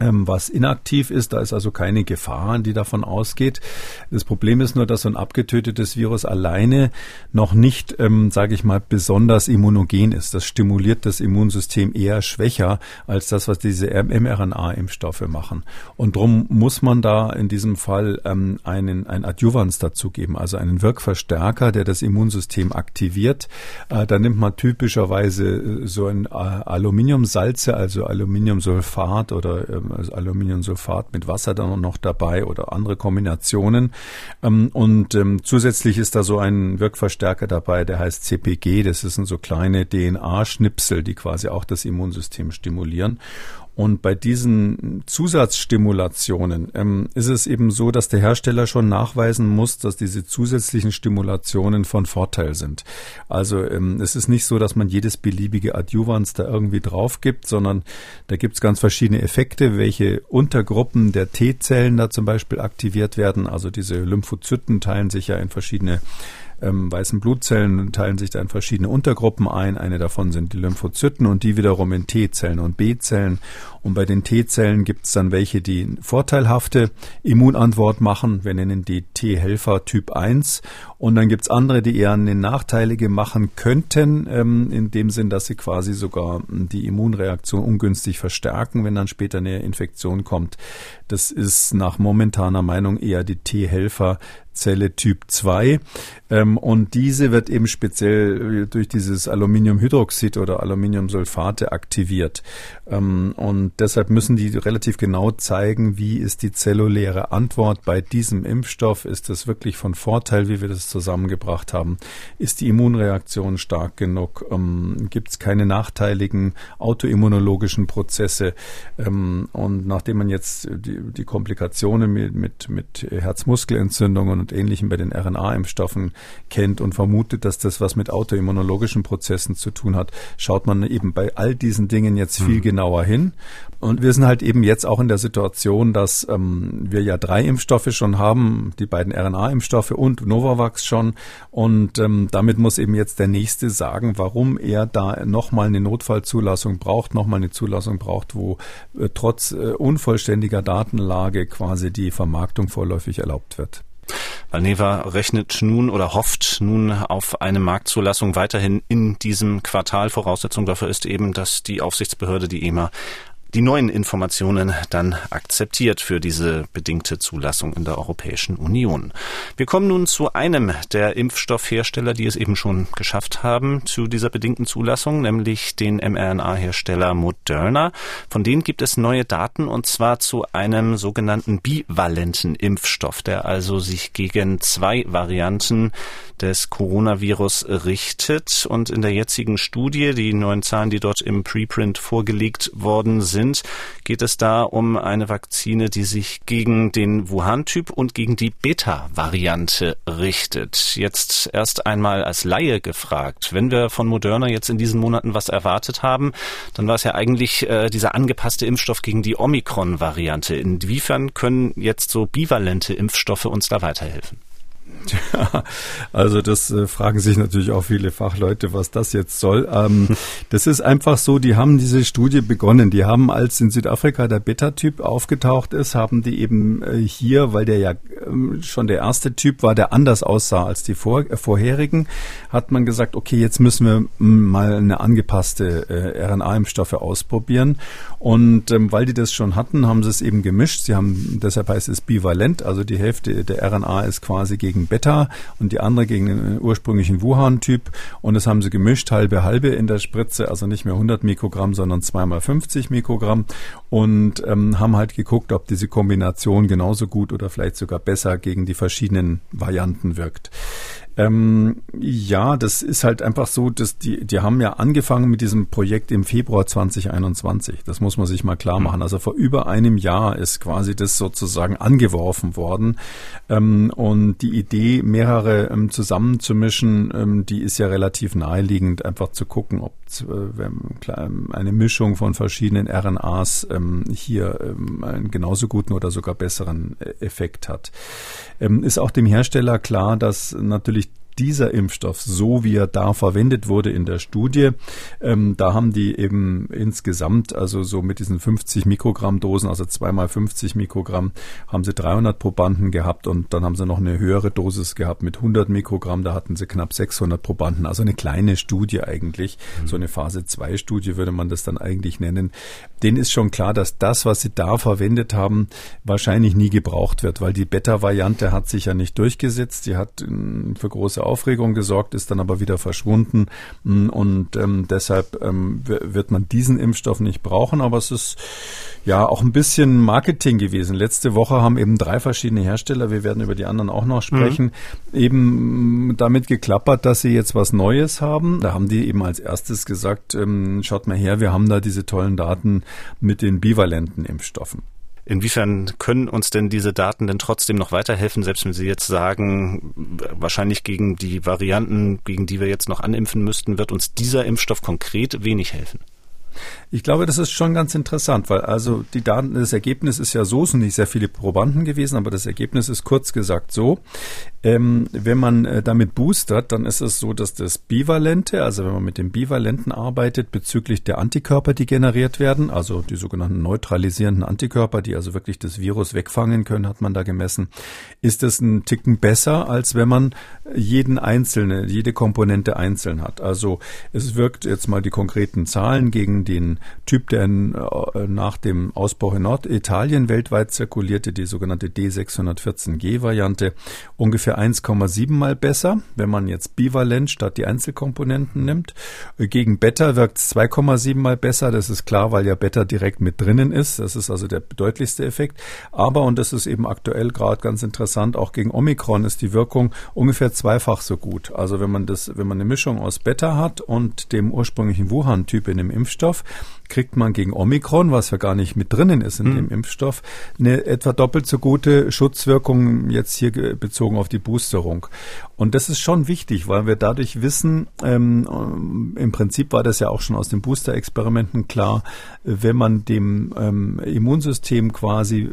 was inaktiv ist. Da ist also keine Gefahr, die davon ausgeht. Das Problem ist nur, dass so ein abgetötetes Virus alleine noch nicht, ähm, sage ich mal, besonders immunogen ist. Das stimuliert das Immunsystem eher schwächer als das, was diese mRNA-Impfstoffe machen. Und darum muss man da in diesem Fall ähm, einen ein Adjuvans dazugeben, also einen Wirkverstärker, der das Immunsystem aktiviert. Äh, da nimmt man typischerweise äh, so ein äh, Aluminiumsalze, also Aluminiumsulfat oder ähm, also Aluminiumsulfat mit Wasser dann noch dabei oder andere Kombinationen. Ähm, und ähm, zusätzlich ist da so ein Wirkverstärker dabei, der heißt CPG. Das sind so kleine DNA-Schnipsel, die quasi auch das Immunsystem stimulieren. Und bei diesen Zusatzstimulationen ähm, ist es eben so, dass der Hersteller schon nachweisen muss, dass diese zusätzlichen Stimulationen von Vorteil sind. Also ähm, es ist nicht so, dass man jedes beliebige Adjuvans da irgendwie drauf gibt, sondern da gibt es ganz verschiedene Effekte, welche Untergruppen der T-Zellen da zum Beispiel aktiviert werden. Also diese Lymphozyten teilen sich ja in verschiedene ähm, weißen Blutzellen teilen sich da in verschiedene Untergruppen ein. Eine davon sind die Lymphozyten und die wiederum in T-Zellen und B-Zellen. Und bei den T-Zellen gibt es dann welche, die vorteilhafte Immunantwort machen. Wir nennen die T-Helfer Typ 1. Und dann gibt es andere, die eher eine nachteilige machen könnten, ähm, in dem Sinn, dass sie quasi sogar die Immunreaktion ungünstig verstärken, wenn dann später eine Infektion kommt. Das ist nach momentaner Meinung eher die T-Helfer Zelle Typ 2. Ähm, und diese wird eben speziell durch dieses Aluminiumhydroxid oder Aluminiumsulfate aktiviert. Ähm, und deshalb müssen die relativ genau zeigen, wie ist die zelluläre Antwort bei diesem Impfstoff. Ist das wirklich von Vorteil, wie wir das zusammengebracht haben? Ist die Immunreaktion stark genug? Ähm, Gibt es keine nachteiligen autoimmunologischen Prozesse? Ähm, und nachdem man jetzt die, die Komplikationen mit, mit, mit Herzmuskelentzündungen und Ähnlichem bei den RNA-Impfstoffen kennt und vermutet, dass das was mit autoimmunologischen Prozessen zu tun hat, schaut man eben bei all diesen Dingen jetzt viel mhm. genauer hin. Und wir sind halt eben jetzt auch in der Situation, dass ähm, wir ja drei Impfstoffe schon haben, die beiden RNA-Impfstoffe und Novavax schon. Und ähm, damit muss eben jetzt der Nächste sagen, warum er da nochmal eine Notfallzulassung braucht, nochmal eine Zulassung braucht, wo äh, trotz äh, unvollständiger Datenlage quasi die Vermarktung vorläufig erlaubt wird. Valneva rechnet nun oder hofft nun auf eine Marktzulassung weiterhin in diesem Quartal. Voraussetzung dafür ist eben, dass die Aufsichtsbehörde, die EMA, die neuen Informationen dann akzeptiert für diese bedingte Zulassung in der Europäischen Union. Wir kommen nun zu einem der Impfstoffhersteller, die es eben schon geschafft haben zu dieser bedingten Zulassung, nämlich den mRNA-Hersteller Moderna. Von denen gibt es neue Daten und zwar zu einem sogenannten bivalenten Impfstoff, der also sich gegen zwei Varianten des Coronavirus richtet. Und in der jetzigen Studie, die neuen Zahlen, die dort im Preprint vorgelegt worden sind, geht es da um eine Vakzine, die sich gegen den Wuhan-Typ und gegen die Beta-Variante richtet. Jetzt erst einmal als Laie gefragt, wenn wir von Moderna jetzt in diesen Monaten was erwartet haben, dann war es ja eigentlich äh, dieser angepasste Impfstoff gegen die Omikron-Variante. Inwiefern können jetzt so bivalente Impfstoffe uns da weiterhelfen? Tja, also das äh, fragen sich natürlich auch viele Fachleute, was das jetzt soll. Ähm, das ist einfach so, die haben diese Studie begonnen. Die haben, als in Südafrika der Beta-Typ aufgetaucht ist, haben die eben äh, hier, weil der ja ähm, schon der erste Typ war, der anders aussah als die vor, äh, vorherigen, hat man gesagt, okay, jetzt müssen wir mal eine angepasste äh, RNA-Impfstoffe ausprobieren. Und ähm, weil die das schon hatten, haben sie es eben gemischt. Sie haben, deshalb heißt es bivalent, also die Hälfte der RNA ist quasi gegen Beta und die andere gegen den ursprünglichen Wuhan-Typ. Und das haben sie gemischt, halbe halbe in der Spritze, also nicht mehr 100 Mikrogramm, sondern zweimal 50 Mikrogramm und ähm, haben halt geguckt, ob diese Kombination genauso gut oder vielleicht sogar besser gegen die verschiedenen Varianten wirkt. Ähm, ja, das ist halt einfach so, dass die, die haben ja angefangen mit diesem Projekt im Februar 2021. Das muss man sich mal klar machen. Also vor über einem Jahr ist quasi das sozusagen angeworfen worden. Ähm, und die Idee, mehrere ähm, zusammenzumischen, ähm, die ist ja relativ naheliegend, einfach zu gucken, ob äh, ähm, eine Mischung von verschiedenen RNAs ähm, hier einen genauso guten oder sogar besseren äh, Effekt hat. ist auch dem Hersteller klar, dass natürlich dieser Impfstoff, so wie er da verwendet wurde in der Studie, ähm, da haben die eben insgesamt, also so mit diesen 50 Mikrogramm Dosen, also zweimal 50 Mikrogramm, haben sie 300 Probanden gehabt und dann haben sie noch eine höhere Dosis gehabt mit 100 Mikrogramm, da hatten sie knapp 600 Probanden, also eine kleine Studie eigentlich, mhm. so eine Phase 2 Studie würde man das dann eigentlich nennen. Denen ist schon klar, dass das, was sie da verwendet haben, wahrscheinlich nie gebraucht wird, weil die Beta-Variante hat sich ja nicht durchgesetzt, die hat ähm, für große Aufregung gesorgt, ist dann aber wieder verschwunden. Mm, und ähm, deshalb ähm, wird man diesen Impfstoff nicht brauchen. Aber es ist ja auch ein bisschen Marketing gewesen. Letzte Woche haben eben drei verschiedene Hersteller, wir werden über die anderen auch noch sprechen, mhm. eben damit geklappert, dass sie jetzt was Neues haben. Da haben die eben als erstes gesagt, ähm, schaut mal her, wir haben da diese tollen Daten mit den bivalenten Impfstoffen. Inwiefern können uns denn diese Daten denn trotzdem noch weiterhelfen, selbst wenn Sie jetzt sagen, wahrscheinlich gegen die Varianten, gegen die wir jetzt noch animpfen müssten, wird uns dieser Impfstoff konkret wenig helfen? Ich glaube, das ist schon ganz interessant, weil also die Daten, das Ergebnis ist ja so, es sind nicht sehr viele Probanden gewesen, aber das Ergebnis ist kurz gesagt so. Ähm, wenn man äh, damit boostert, dann ist es so, dass das Bivalente, also wenn man mit dem Bivalenten arbeitet, bezüglich der Antikörper, die generiert werden, also die sogenannten neutralisierenden Antikörper, die also wirklich das Virus wegfangen können, hat man da gemessen, ist es ein Ticken besser, als wenn man jeden einzelne, jede Komponente einzeln hat. Also es wirkt jetzt mal die konkreten Zahlen gegen den Typ, der in, äh, nach dem Ausbruch in Norditalien weltweit zirkulierte, die sogenannte D614G-Variante, ungefähr 1,7 mal besser, wenn man jetzt bivalent statt die Einzelkomponenten nimmt. Gegen Beta wirkt es 2,7 mal besser. Das ist klar, weil ja Beta direkt mit drinnen ist. Das ist also der deutlichste Effekt. Aber, und das ist eben aktuell gerade ganz interessant, auch gegen Omikron ist die Wirkung ungefähr zweifach so gut. Also wenn man das, wenn man eine Mischung aus Beta hat und dem ursprünglichen Wuhan-Typ in dem Impfstoff, kriegt man gegen Omikron, was ja gar nicht mit drinnen ist in mhm. dem Impfstoff, eine etwa doppelt so gute Schutzwirkung jetzt hier bezogen auf die Boosterung. Und das ist schon wichtig, weil wir dadurch wissen, ähm, im Prinzip war das ja auch schon aus den Booster-Experimenten klar, wenn man dem ähm, Immunsystem quasi äh,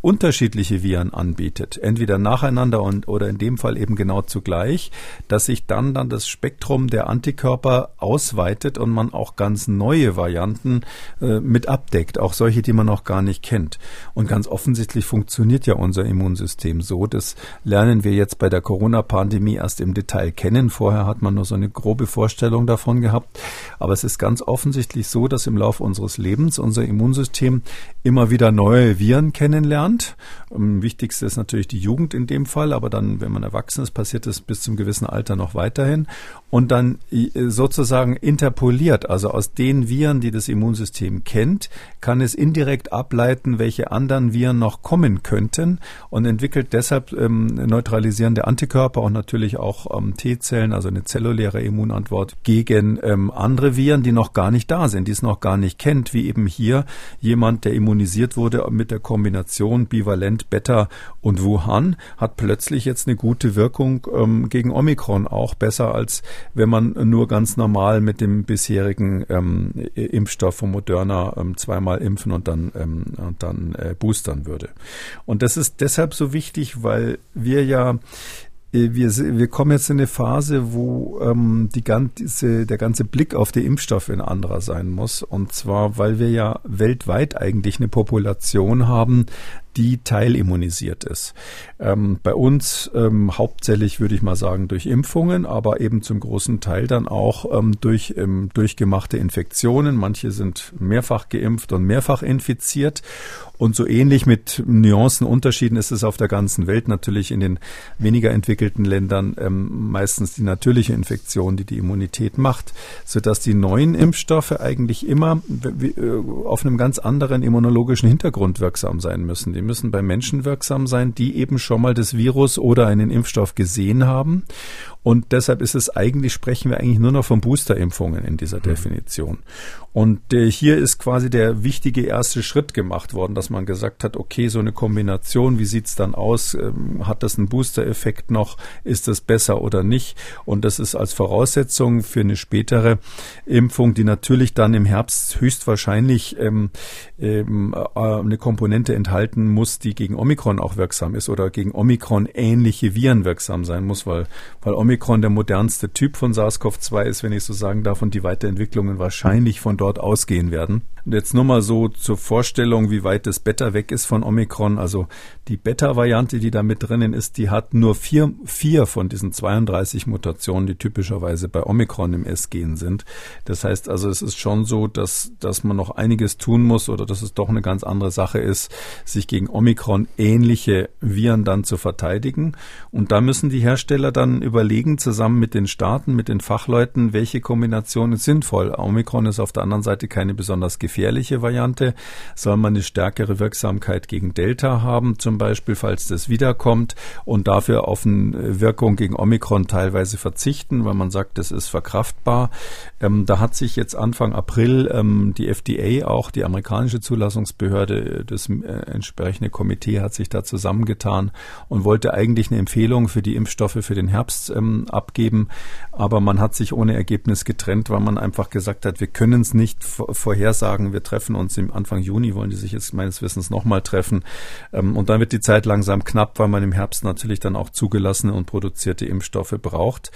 unterschiedliche Viren anbietet, entweder nacheinander und oder in dem Fall eben genau zugleich, dass sich dann dann das Spektrum der Antikörper ausweitet und man auch ganz neue Varianten äh, mit abdeckt, auch solche, die man noch gar nicht kennt. Und ganz offensichtlich funktioniert ja unser Immunsystem so. Das lernen wir jetzt bei der Corona-Pandemie erst im Detail kennen. Vorher hat man nur so eine grobe Vorstellung davon gehabt. Aber es ist ganz offensichtlich so, dass im Laufe unseres Lebens unser Immunsystem immer wieder neue Viren kennenlernt. Am wichtigsten ist natürlich die Jugend in dem Fall, aber dann, wenn man erwachsen ist, passiert es bis zum gewissen Alter noch weiterhin. Und dann äh, sozusagen interpoliert, also aus den Viren, die das Immunsystem kennt, kann es indirekt ableiten, welche anderen Viren noch kommen könnten und entwickelt deshalb ähm, neutralisierende Antikörper und natürlich auch ähm, T-Zellen, also eine zelluläre Immunantwort gegen ähm, andere Viren, die noch gar nicht da sind, die es noch gar nicht kennt, wie eben hier jemand, der immunisiert wurde mit der Kombination bivalent Beta und Wuhan, hat plötzlich jetzt eine gute Wirkung ähm, gegen Omikron, auch besser als wenn man nur ganz normal mit dem bisherigen ähm, Impfstoff von Moderna ähm, zweimal impfen und dann, ähm, und dann äh, boostern würde. Und das ist deshalb so wichtig, weil wir ja äh, wir, wir kommen jetzt in eine Phase, wo ähm, die ganze, der ganze Blick auf die Impfstoffe ein anderer sein muss. Und zwar, weil wir ja weltweit eigentlich eine Population haben, die teilimmunisiert ist. Ähm, bei uns ähm, hauptsächlich würde ich mal sagen durch Impfungen, aber eben zum großen Teil dann auch ähm, durch ähm, durchgemachte Infektionen. Manche sind mehrfach geimpft und mehrfach infiziert. Und so ähnlich mit Nuancenunterschieden ist es auf der ganzen Welt natürlich in den weniger entwickelten Ländern ähm, meistens die natürliche Infektion, die die Immunität macht, sodass die neuen Impfstoffe eigentlich immer äh, auf einem ganz anderen immunologischen Hintergrund wirksam sein müssen. Die müssen bei Menschen wirksam sein, die eben schon mal das Virus oder einen Impfstoff gesehen haben und deshalb ist es eigentlich, sprechen wir eigentlich nur noch von Boosterimpfungen in dieser mhm. Definition. Und äh, hier ist quasi der wichtige erste Schritt gemacht worden, dass man gesagt hat, okay, so eine Kombination, wie sieht's dann aus? Ähm, hat das einen Booster-Effekt noch? Ist das besser oder nicht? Und das ist als Voraussetzung für eine spätere Impfung, die natürlich dann im Herbst höchstwahrscheinlich ähm, ähm, äh, eine Komponente enthalten muss, die gegen Omikron auch wirksam ist oder gegen Omikron ähnliche Viren wirksam sein muss, weil, weil Omikron der modernste Typ von SARS-CoV-2 ist, wenn ich so sagen darf, und die Weiterentwicklungen wahrscheinlich von dort ausgehen werden. Jetzt nur mal so zur Vorstellung, wie weit das Beta weg ist von Omikron. Also die Beta-Variante, die da mit drinnen ist, die hat nur vier, vier von diesen 32 Mutationen, die typischerweise bei Omikron im S-Gen sind. Das heißt also, es ist schon so, dass, dass man noch einiges tun muss oder dass es doch eine ganz andere Sache ist, sich gegen Omikron ähnliche Viren dann zu verteidigen. Und da müssen die Hersteller dann überlegen, zusammen mit den Staaten, mit den Fachleuten, welche Kombination ist sinnvoll. Omikron ist auf der anderen Seite keine besonders gefährliche Variante. Soll man eine stärkere Wirksamkeit gegen Delta haben, zum Beispiel, falls das wiederkommt und dafür auf eine Wirkung gegen Omikron teilweise verzichten, weil man sagt, das ist verkraftbar. Ähm, da hat sich jetzt Anfang April ähm, die FDA, auch die amerikanische Zulassungsbehörde, das äh, entsprechende Komitee hat sich da zusammengetan und wollte eigentlich eine Empfehlung für die Impfstoffe für den Herbst ähm, abgeben. Aber man hat sich ohne Ergebnis getrennt, weil man einfach gesagt hat, wir können es nicht vorhersagen. Wir treffen uns im Anfang Juni, wollen die sich jetzt meines Wissens nochmal treffen. Ähm, und dann wird die Zeit langsam knapp, weil man im Herbst natürlich dann auch zugelassene und produzierte Impfstoffe braucht.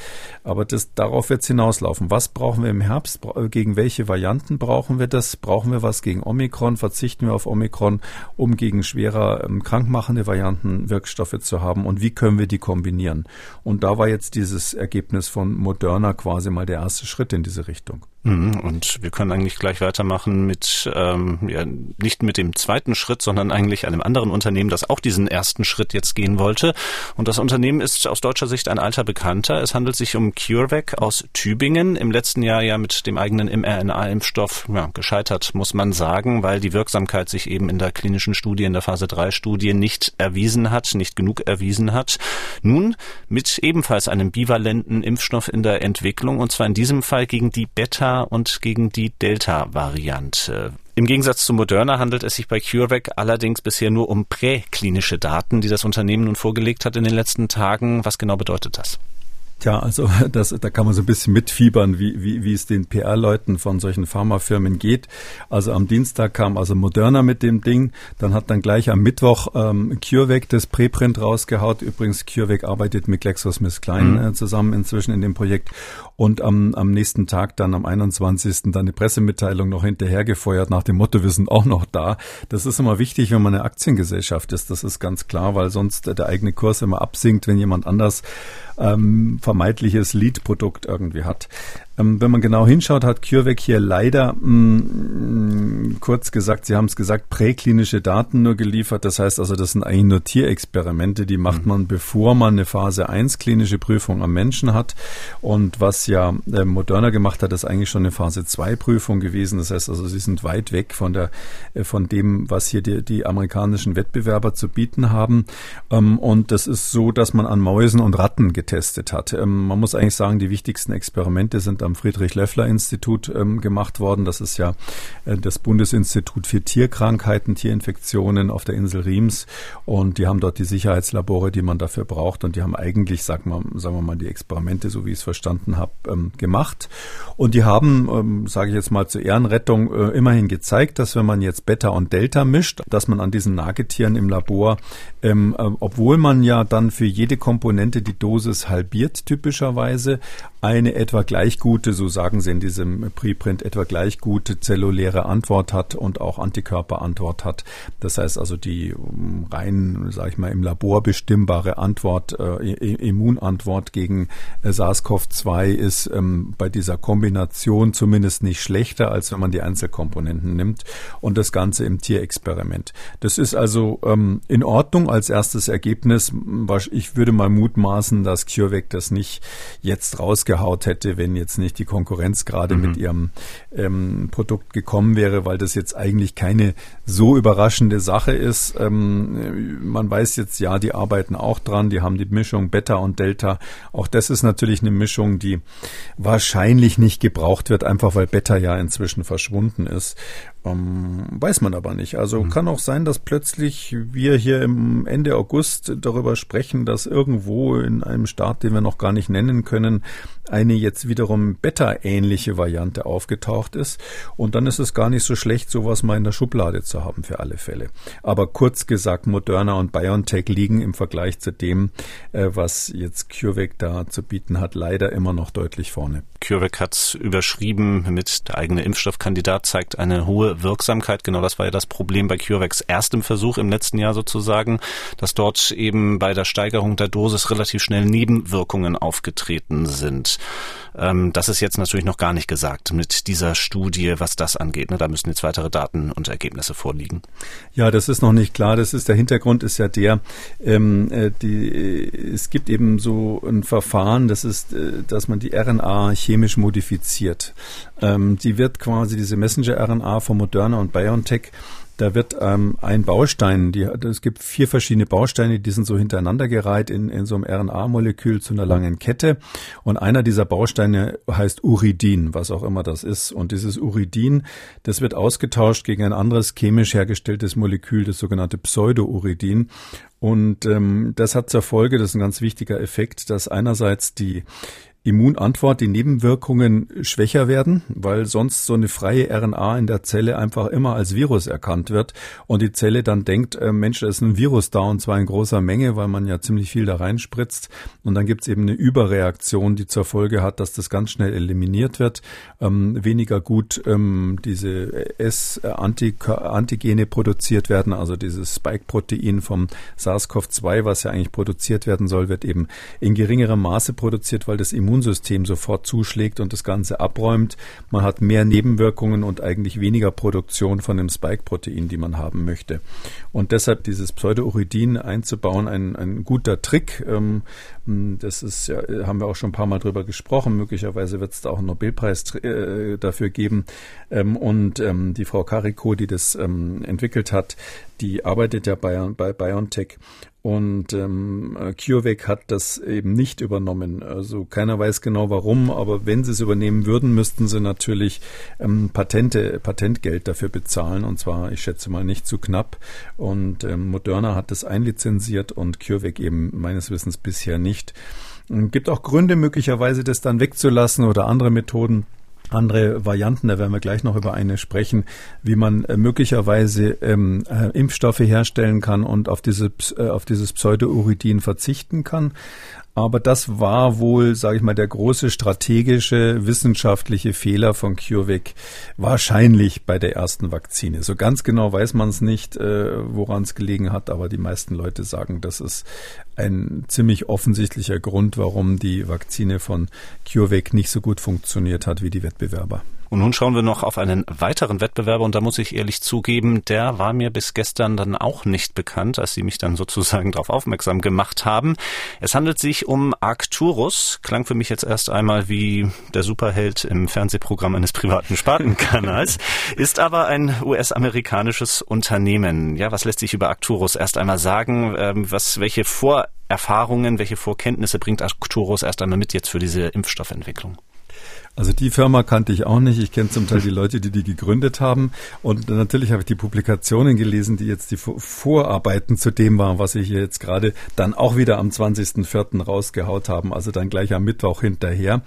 Aber das, darauf wird es hinauslaufen. Was brauchen wir im Herbst? Gegen welche Varianten brauchen wir das? Brauchen wir was gegen Omikron? Verzichten wir auf Omikron, um gegen schwerer ähm, krankmachende Varianten Wirkstoffe zu haben? Und wie können wir die kombinieren? Und da war jetzt dieses Ergebnis von Moderna quasi mal der erste Schritt in diese Richtung. Mhm, und wir können eigentlich gleich weitermachen mit, ähm, ja, nicht mit dem zweiten Schritt, sondern eigentlich einem anderen Unternehmen, das auch diesen ersten Schritt jetzt gehen wollte. Und das Unternehmen ist aus deutscher Sicht ein alter Bekannter. Es handelt sich um CureVac aus Tübingen. Im letzten Jahr ja mit dem eigenen mRNA-Impfstoff ja, gescheitert, muss man sagen, weil die Wirksamkeit sich eben in der klinischen Studie, in der Phase 3 Studie nicht erwiesen hat, nicht genug erwiesen hat. Nun mit ebenfalls einem bivalenten Impfstoff in der Entwicklung, und zwar in diesem Fall gegen die Beta und gegen die Delta-Variante. Im Gegensatz zu Moderna handelt es sich bei CureVac allerdings bisher nur um präklinische Daten, die das Unternehmen nun vorgelegt hat in den letzten Tagen. Was genau bedeutet das? Tja, also das, da kann man so ein bisschen mitfiebern, wie, wie, wie es den PR-Leuten von solchen Pharmafirmen geht. Also am Dienstag kam also Moderna mit dem Ding, dann hat dann gleich am Mittwoch ähm, CureVac das Preprint rausgehaut. Übrigens, CureVac arbeitet mit GlaxoSmithKline mhm. äh, zusammen inzwischen in dem Projekt und am, am nächsten Tag dann am 21. dann eine Pressemitteilung noch hinterhergefeuert nach dem Motto, wir sind auch noch da. Das ist immer wichtig, wenn man eine Aktiengesellschaft ist. Das ist ganz klar, weil sonst der eigene Kurs immer absinkt, wenn jemand anders ähm, vermeintliches Lead-Produkt irgendwie hat. Ähm, wenn man genau hinschaut, hat CureVac hier leider mh, mm, kurz gesagt, Sie haben es gesagt, präklinische Daten nur geliefert. Das heißt also, das sind eigentlich nur Tierexperimente, die macht mhm. man, bevor man eine Phase 1 klinische Prüfung am Menschen hat. Und was ja äh, Moderna gemacht hat, ist eigentlich schon eine Phase 2 Prüfung gewesen. Das heißt also, sie sind weit weg von der, äh, von dem, was hier die, die amerikanischen Wettbewerber zu bieten haben. Ähm, und das ist so, dass man an Mäusen und Ratten getestet hat. Ähm, man muss eigentlich sagen, die wichtigsten Experimente sind am Friedrich-Löffler-Institut ähm, gemacht worden. Das ist ja äh, das Bundesinstitut für Tierkrankheiten, Tierinfektionen auf der Insel Riems. Und die haben dort die Sicherheitslabore, die man dafür braucht. Und die haben eigentlich, sagen wir, sagen wir mal, die Experimente, so wie ich es verstanden habe, ähm, gemacht. Und die haben, ähm, sage ich jetzt mal zur Ehrenrettung, äh, immerhin gezeigt, dass wenn man jetzt Beta und Delta mischt, dass man an diesen Nagetieren im Labor, ähm, äh, obwohl man ja dann für jede Komponente die Dosis halbiert typischerweise, eine etwa gleich gute, so sagen sie in diesem Preprint, etwa gleich gute zelluläre Antwort hat und auch Antikörperantwort hat. Das heißt also die ähm, rein, sage ich mal, im Labor bestimmbare Antwort, äh, Immunantwort gegen äh, SARS-CoV-2 ist ähm, bei dieser Kombination zumindest nicht schlechter, als wenn man die Einzelkomponenten nimmt und das Ganze im Tierexperiment. Das ist also ähm, in Ordnung als erstes Ergebnis. Ich würde mal mutmaßen, dass CureVac das nicht jetzt rausgeht rausgehaut hätte, wenn jetzt nicht die Konkurrenz gerade mhm. mit ihrem ähm, Produkt gekommen wäre, weil das jetzt eigentlich keine so überraschende Sache ist. Ähm, man weiß jetzt, ja, die arbeiten auch dran, die haben die Mischung Beta und Delta. Auch das ist natürlich eine Mischung, die wahrscheinlich nicht gebraucht wird, einfach weil Beta ja inzwischen verschwunden ist. Ähm, weiß man aber nicht. Also mhm. kann auch sein, dass plötzlich wir hier im Ende August darüber sprechen, dass irgendwo in einem Staat, den wir noch gar nicht nennen können, eine jetzt wiederum Beta-ähnliche Variante aufgetaucht ist. Und dann ist es gar nicht so schlecht, sowas mal in der Schublade zu haben für alle Fälle. Aber kurz gesagt, Moderna und BioNTech liegen im Vergleich zu dem, äh, was jetzt CureVac da zu bieten hat, leider immer noch deutlich vorne. CureVac hat überschrieben mit der eigene Impfstoffkandidat zeigt eine hohe Wirksamkeit. Genau das war ja das Problem bei CureVacs erstem Versuch im letzten Jahr sozusagen, dass dort eben bei der Steigerung der Dosis relativ schnell Nebenwirkungen aufgetreten sind. Ähm, das ist jetzt natürlich noch gar nicht gesagt mit dieser Studie, was das angeht. Ne? Da müssen jetzt weitere Daten und Ergebnisse vorliegen. Ja, das ist noch nicht klar. Das ist der Hintergrund ist ja der, ähm, äh, die, äh, es gibt eben so ein Verfahren, das ist, äh, dass man die RNA chemisch modifiziert. Ähm, die wird quasi diese Messenger-RNA von Moderna und BioNTech da wird ähm, ein Baustein, die, es gibt vier verschiedene Bausteine, die sind so hintereinander gereiht in, in so einem RNA-Molekül zu einer langen Kette. Und einer dieser Bausteine heißt Uridin, was auch immer das ist. Und dieses Uridin, das wird ausgetauscht gegen ein anderes chemisch hergestelltes Molekül, das sogenannte Pseudouridin. Und ähm, das hat zur Folge, das ist ein ganz wichtiger Effekt, dass einerseits die Immunantwort, die Nebenwirkungen schwächer werden, weil sonst so eine freie RNA in der Zelle einfach immer als Virus erkannt wird und die Zelle dann denkt, äh, Mensch, da ist ein Virus da und zwar in großer Menge, weil man ja ziemlich viel da reinspritzt. Und dann gibt's eben eine Überreaktion, die zur Folge hat, dass das ganz schnell eliminiert wird, ähm, weniger gut ähm, diese S-Antigene produziert werden, also dieses Spike-Protein vom SARS-CoV-2, was ja eigentlich produziert werden soll, wird eben in geringerem Maße produziert, weil das Immun Immunsystem sofort zuschlägt und das Ganze abräumt. Man hat mehr Nebenwirkungen und eigentlich weniger Produktion von dem Spike-Protein, die man haben möchte. Und deshalb dieses Pseudouridin einzubauen, ein, ein guter Trick. Ähm, das ist ja, haben wir auch schon ein paar Mal drüber gesprochen. Möglicherweise wird es da auch einen Nobelpreis äh, dafür geben. Ähm, und ähm, die Frau Carico, die das entwickelt hat, die arbeitet ja bei, bei BioNTech und ähm, CureVac hat das eben nicht übernommen. Also keiner weiß genau warum, aber wenn sie es übernehmen würden, müssten sie natürlich ähm, Patente, Patentgeld dafür bezahlen. Und zwar, ich schätze mal, nicht zu knapp. Und ähm, Moderna hat das einlizenziert und CureVac eben meines Wissens bisher nicht. Gibt auch Gründe möglicherweise, das dann wegzulassen oder andere Methoden andere Varianten, da werden wir gleich noch über eine sprechen, wie man äh, möglicherweise ähm, äh, Impfstoffe herstellen kann und auf, diese, äh, auf dieses Pseudouridin verzichten kann. Aber das war wohl, sage ich mal, der große strategische, wissenschaftliche Fehler von CureVac wahrscheinlich bei der ersten Vakzine. So ganz genau weiß man es nicht, woran es gelegen hat, aber die meisten Leute sagen, das ist ein ziemlich offensichtlicher Grund, warum die Vakzine von CureVac nicht so gut funktioniert hat wie die Wettbewerber. Und nun schauen wir noch auf einen weiteren Wettbewerber und da muss ich ehrlich zugeben, der war mir bis gestern dann auch nicht bekannt, als Sie mich dann sozusagen darauf aufmerksam gemacht haben. Es handelt sich um Arcturus, klang für mich jetzt erst einmal wie der Superheld im Fernsehprogramm eines privaten Spartenkanals, ist aber ein US-amerikanisches Unternehmen. Ja, was lässt sich über Arcturus erst einmal sagen? Ähm, was, welche Vorerfahrungen, welche Vorkenntnisse bringt Arcturus erst einmal mit jetzt für diese Impfstoffentwicklung? Also die Firma kannte ich auch nicht. Ich kenne zum Teil die Leute, die die gegründet haben. Und natürlich habe ich die Publikationen gelesen, die jetzt die Vorarbeiten zu dem waren, was ich hier jetzt gerade dann auch wieder am 20.04. rausgehaut haben. Also dann gleich am Mittwoch hinterher.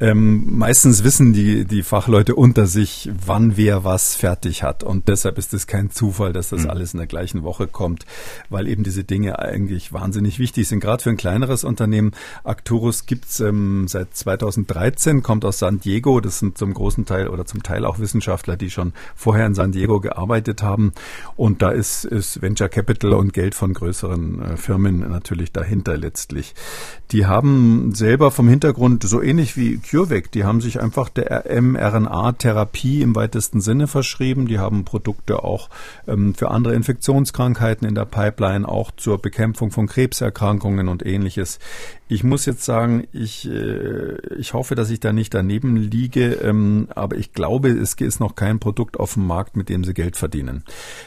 Ähm, meistens wissen die, die Fachleute unter sich, wann wer was fertig hat. Und deshalb ist es kein Zufall, dass das mhm. alles in der gleichen Woche kommt, weil eben diese Dinge eigentlich wahnsinnig wichtig sind. Gerade für ein kleineres Unternehmen. Acturus gibt's ähm, seit 2013, kommt aus San Diego. Das sind zum großen Teil oder zum Teil auch Wissenschaftler, die schon vorher in San Diego gearbeitet haben. Und da ist, ist Venture Capital und Geld von größeren äh, Firmen natürlich dahinter letztlich. Die haben selber vom Hintergrund so ähnlich wie CureVac, die haben sich einfach der mRNA-Therapie im weitesten Sinne verschrieben. Die haben Produkte auch ähm, für andere Infektionskrankheiten in der Pipeline, auch zur Bekämpfung von Krebserkrankungen und ähnliches. Ich muss jetzt sagen, ich, äh, ich hoffe, dass ich da nicht daneben liege, ähm, aber ich glaube, es ist noch kein Produkt auf dem Markt, mit dem sie Geld verdienen.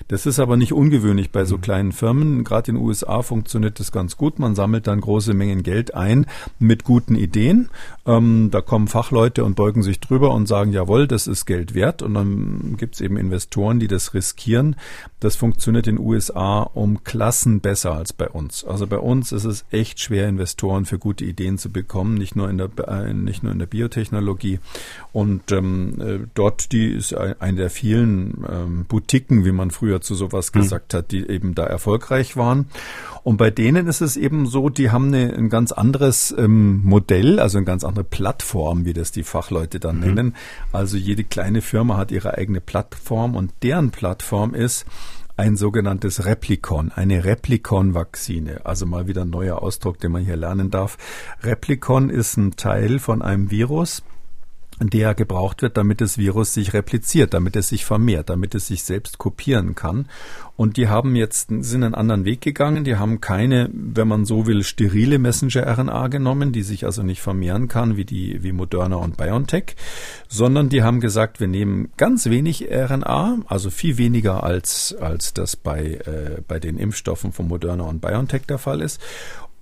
Das ist aber nicht ungewöhnlich bei so mhm. kleinen Firmen. Gerade in den USA funktioniert das ganz gut. Man sammelt dann große Mengen Geld ein mit guten Ideen. Ähm, da kommen Fachleute und beugen sich drüber und sagen, jawohl, das ist Geld wert. Und dann gibt es eben Investoren, die das riskieren. Das funktioniert in den USA um Klassen besser als bei uns. Also bei uns ist es echt schwer, Investoren für gute Ideen zu bekommen, nicht nur in der, äh, nicht nur in der Biotechnologie. Und ähm, äh, dort, die ist eine der vielen ähm, Boutiquen, wie man früher zu sowas mhm. gesagt hat, die eben da erfolgreich waren. Und bei denen ist es eben so, die haben eine, ein ganz anderes ähm, Modell, also eine ganz andere Plattform, wie das die Fachleute dann mhm. nennen. Also jede kleine Firma hat ihre eigene Plattform und deren Plattform ist, ein sogenanntes Replikon, eine Replikon-Vakzine. Also mal wieder ein neuer Ausdruck, den man hier lernen darf. Replikon ist ein Teil von einem Virus, der gebraucht wird, damit das Virus sich repliziert, damit es sich vermehrt, damit es sich selbst kopieren kann. Und die haben jetzt sind einen anderen Weg gegangen. Die haben keine, wenn man so will, sterile Messenger-RNA genommen, die sich also nicht vermehren kann wie die wie Moderna und BioNTech, sondern die haben gesagt, wir nehmen ganz wenig RNA, also viel weniger als als das bei äh, bei den Impfstoffen von Moderna und BioNTech der Fall ist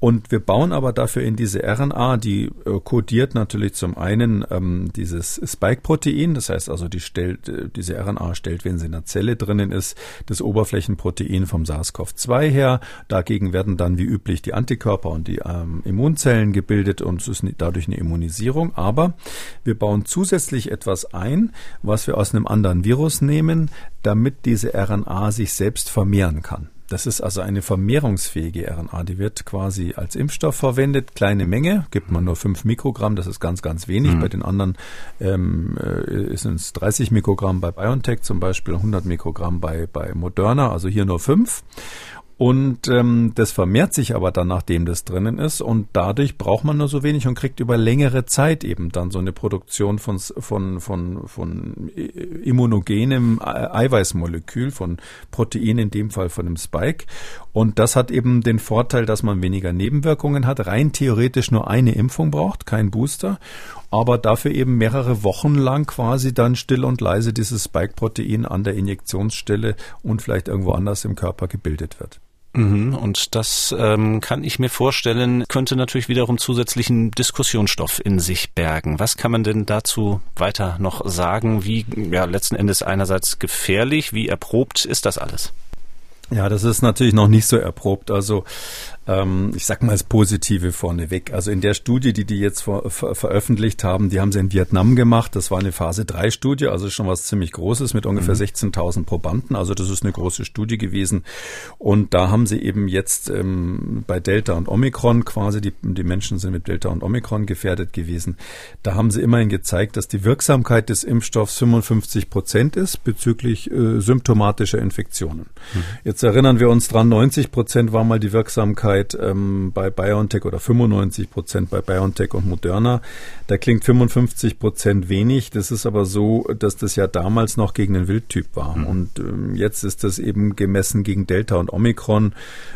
und wir bauen aber dafür in diese RNA, die äh, kodiert natürlich zum einen ähm, dieses Spike-Protein, das heißt also, die stellt, äh, diese RNA stellt, wenn sie in der Zelle drinnen ist, das Oberflächenprotein vom SARS-CoV-2 her. Dagegen werden dann wie üblich die Antikörper und die ähm, Immunzellen gebildet und es ist dadurch eine Immunisierung. Aber wir bauen zusätzlich etwas ein, was wir aus einem anderen Virus nehmen, damit diese RNA sich selbst vermehren kann. Das ist also eine vermehrungsfähige RNA. Die wird quasi als Impfstoff verwendet. Kleine Menge, gibt man nur 5 Mikrogramm, das ist ganz, ganz wenig. Mhm. Bei den anderen ähm, äh, sind es 30 Mikrogramm bei BioNTech zum Beispiel, 100 Mikrogramm bei, bei Moderna, also hier nur 5. Und ähm, das vermehrt sich aber dann, nachdem das drinnen ist. Und dadurch braucht man nur so wenig und kriegt über längere Zeit eben dann so eine Produktion von, von, von, von immunogenem Eiweißmolekül, von Protein, in dem Fall von einem Spike. Und das hat eben den Vorteil, dass man weniger Nebenwirkungen hat, rein theoretisch nur eine Impfung braucht, kein Booster aber dafür eben mehrere Wochen lang quasi dann still und leise dieses Spike-Protein an der Injektionsstelle und vielleicht irgendwo anders im Körper gebildet wird. Mhm, und das ähm, kann ich mir vorstellen, könnte natürlich wiederum zusätzlichen Diskussionsstoff in sich bergen. Was kann man denn dazu weiter noch sagen? Wie ja letzten Endes einerseits gefährlich, wie erprobt ist das alles? Ja, das ist natürlich noch nicht so erprobt. Also ähm, ich sag mal das Positive vorneweg. Also in der Studie, die die jetzt ver ver veröffentlicht haben, die haben sie in Vietnam gemacht. Das war eine Phase 3 Studie, also schon was ziemlich Großes mit ungefähr mhm. 16.000 Probanden. Also das ist eine große Studie gewesen. Und da haben sie eben jetzt ähm, bei Delta und Omikron quasi, die, die Menschen sind mit Delta und Omikron gefährdet gewesen. Da haben sie immerhin gezeigt, dass die Wirksamkeit des Impfstoffs 55 Prozent ist bezüglich äh, symptomatischer Infektionen. Mhm. Jetzt erinnern wir uns dran, 90 Prozent war mal die Wirksamkeit Wirksamkeit ähm, bei BioNTech oder 95 Prozent bei BioNTech und Moderna. Da klingt 55 Prozent wenig. Das ist aber so, dass das ja damals noch gegen den Wildtyp war. Mhm. Und ähm, jetzt ist das eben gemessen gegen Delta und Omikron.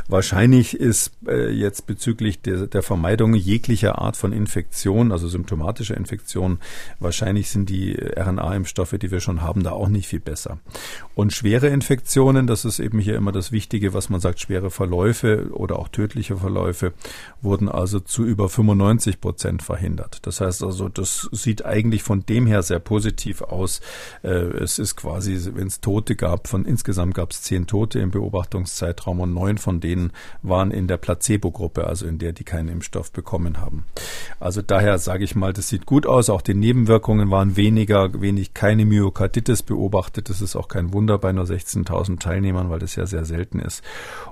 Wahrscheinlich ist äh, jetzt bezüglich der, der Vermeidung jeglicher Art von Infektion, also symptomatischer Infektion, wahrscheinlich sind die RNA-Impfstoffe, die wir schon haben, da auch nicht viel besser. Und schwere Infektionen, das ist eben hier immer das Wichtige, was man sagt, schwere Verläufe oder auch tödliche Verläufe, wurden also zu über 95 Prozent verhindert. Das heißt also, das sieht eigentlich von dem her sehr positiv aus. Äh, es ist quasi, wenn es Tote gab, von insgesamt gab es zehn Tote im Beobachtungszeitraum und neun von denen waren in der Placebo-Gruppe, also in der die keinen Impfstoff bekommen haben. Also daher sage ich mal, das sieht gut aus. Auch die Nebenwirkungen waren weniger, wenig keine Myokarditis beobachtet. Das ist auch kein Wunder bei nur 16.000 Teilnehmern, weil das ja sehr selten ist.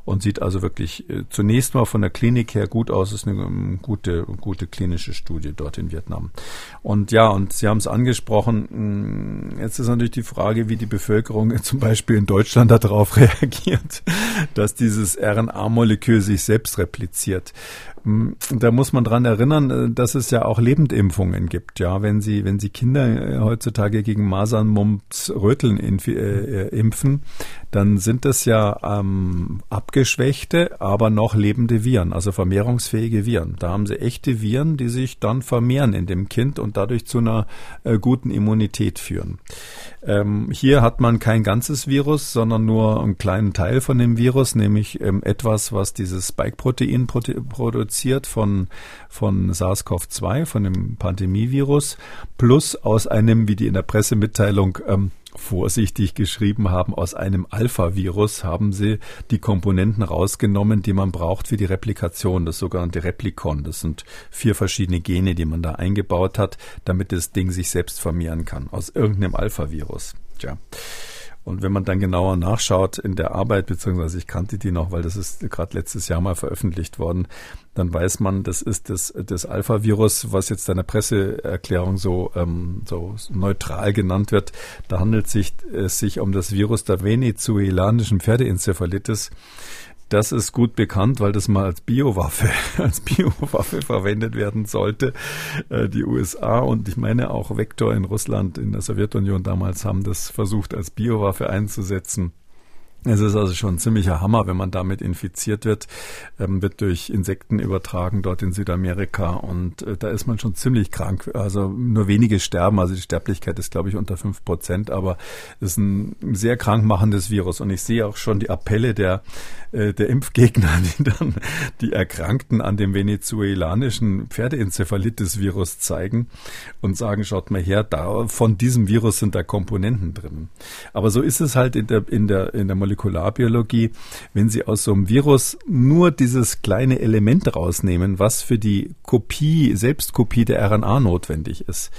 Und sieht also wirklich äh, zunächst mal von der Klinik her gut aus. Ist eine ähm, gute, gute klinische Studie dort in Vietnam. Und ja, und Sie haben es angesprochen. Mm, jetzt ist natürlich die Frage, wie die Bevölkerung zum Beispiel in Deutschland darauf reagiert, dass dieses RNA RNA-Molekül sich selbst repliziert. Hm, da muss man dran erinnern, äh, dass es ja auch Lebendimpfungen gibt. Ja, wenn Sie, wenn Sie Kinder äh, heutzutage gegen Masern, Mumps, Röteln äh, impfen, dann sind das ja ähm, abgeschwächte, aber noch lebende Viren, also vermehrungsfähige Viren. Da haben Sie echte Viren, die sich dann vermehren in dem Kind und dadurch zu einer äh, guten Immunität führen. Ähm, hier hat man kein ganzes Virus, sondern nur einen kleinen Teil von dem Virus, nämlich ähm, etwas, was dieses Spike-Protein produziert von, von SARS-CoV-2, von dem Pandemievirus, plus aus einem, wie die in der Pressemitteilung ähm, vorsichtig geschrieben haben, aus einem Alpha-Virus haben sie die Komponenten rausgenommen, die man braucht für die Replikation, das sogenannte Replikon. Das sind vier verschiedene Gene, die man da eingebaut hat, damit das Ding sich selbst vermehren kann, aus irgendeinem Alpha-Virus. Tja. Und wenn man dann genauer nachschaut in der Arbeit, beziehungsweise ich kannte die noch, weil das ist gerade letztes Jahr mal veröffentlicht worden, dann weiß man, das ist das, das Alpha-Virus, was jetzt in der Presseerklärung so, ähm, so neutral genannt wird. Da handelt es sich, es sich um das Virus der venezuelanischen Pferdeenzephalitis das ist gut bekannt, weil das mal als Biowaffe, als Biowaffe verwendet werden sollte. Äh, die USA und ich meine auch Vektor in Russland, in der Sowjetunion damals haben das versucht als Biowaffe einzusetzen. Es ist also schon ein ziemlicher Hammer, wenn man damit infiziert wird, ähm, wird durch Insekten übertragen dort in Südamerika und äh, da ist man schon ziemlich krank. Also nur wenige sterben, also die Sterblichkeit ist glaube ich unter fünf Prozent, aber es ist ein sehr krankmachendes Virus und ich sehe auch schon die Appelle der äh, der Impfgegner, die dann die Erkrankten an dem venezuelanischen Pferdeenzephalitis-Virus zeigen und sagen, schaut mal her, da von diesem Virus sind da Komponenten drin. Aber so ist es halt in der in der in der Molekularbiologie, wenn Sie aus so einem Virus nur dieses kleine Element rausnehmen, was für die Kopie, Selbstkopie der RNA notwendig ist,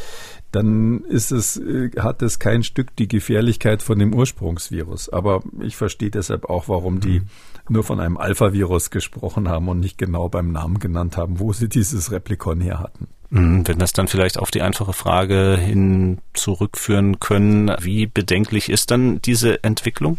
dann ist es, äh, hat es kein Stück die Gefährlichkeit von dem Ursprungsvirus. Aber ich verstehe deshalb auch, warum die mhm. nur von einem Alpha-Virus gesprochen haben und nicht genau beim Namen genannt haben, wo sie dieses Replikon her hatten. Mhm, wenn das dann vielleicht auf die einfache Frage hin zurückführen können, wie bedenklich ist dann diese Entwicklung?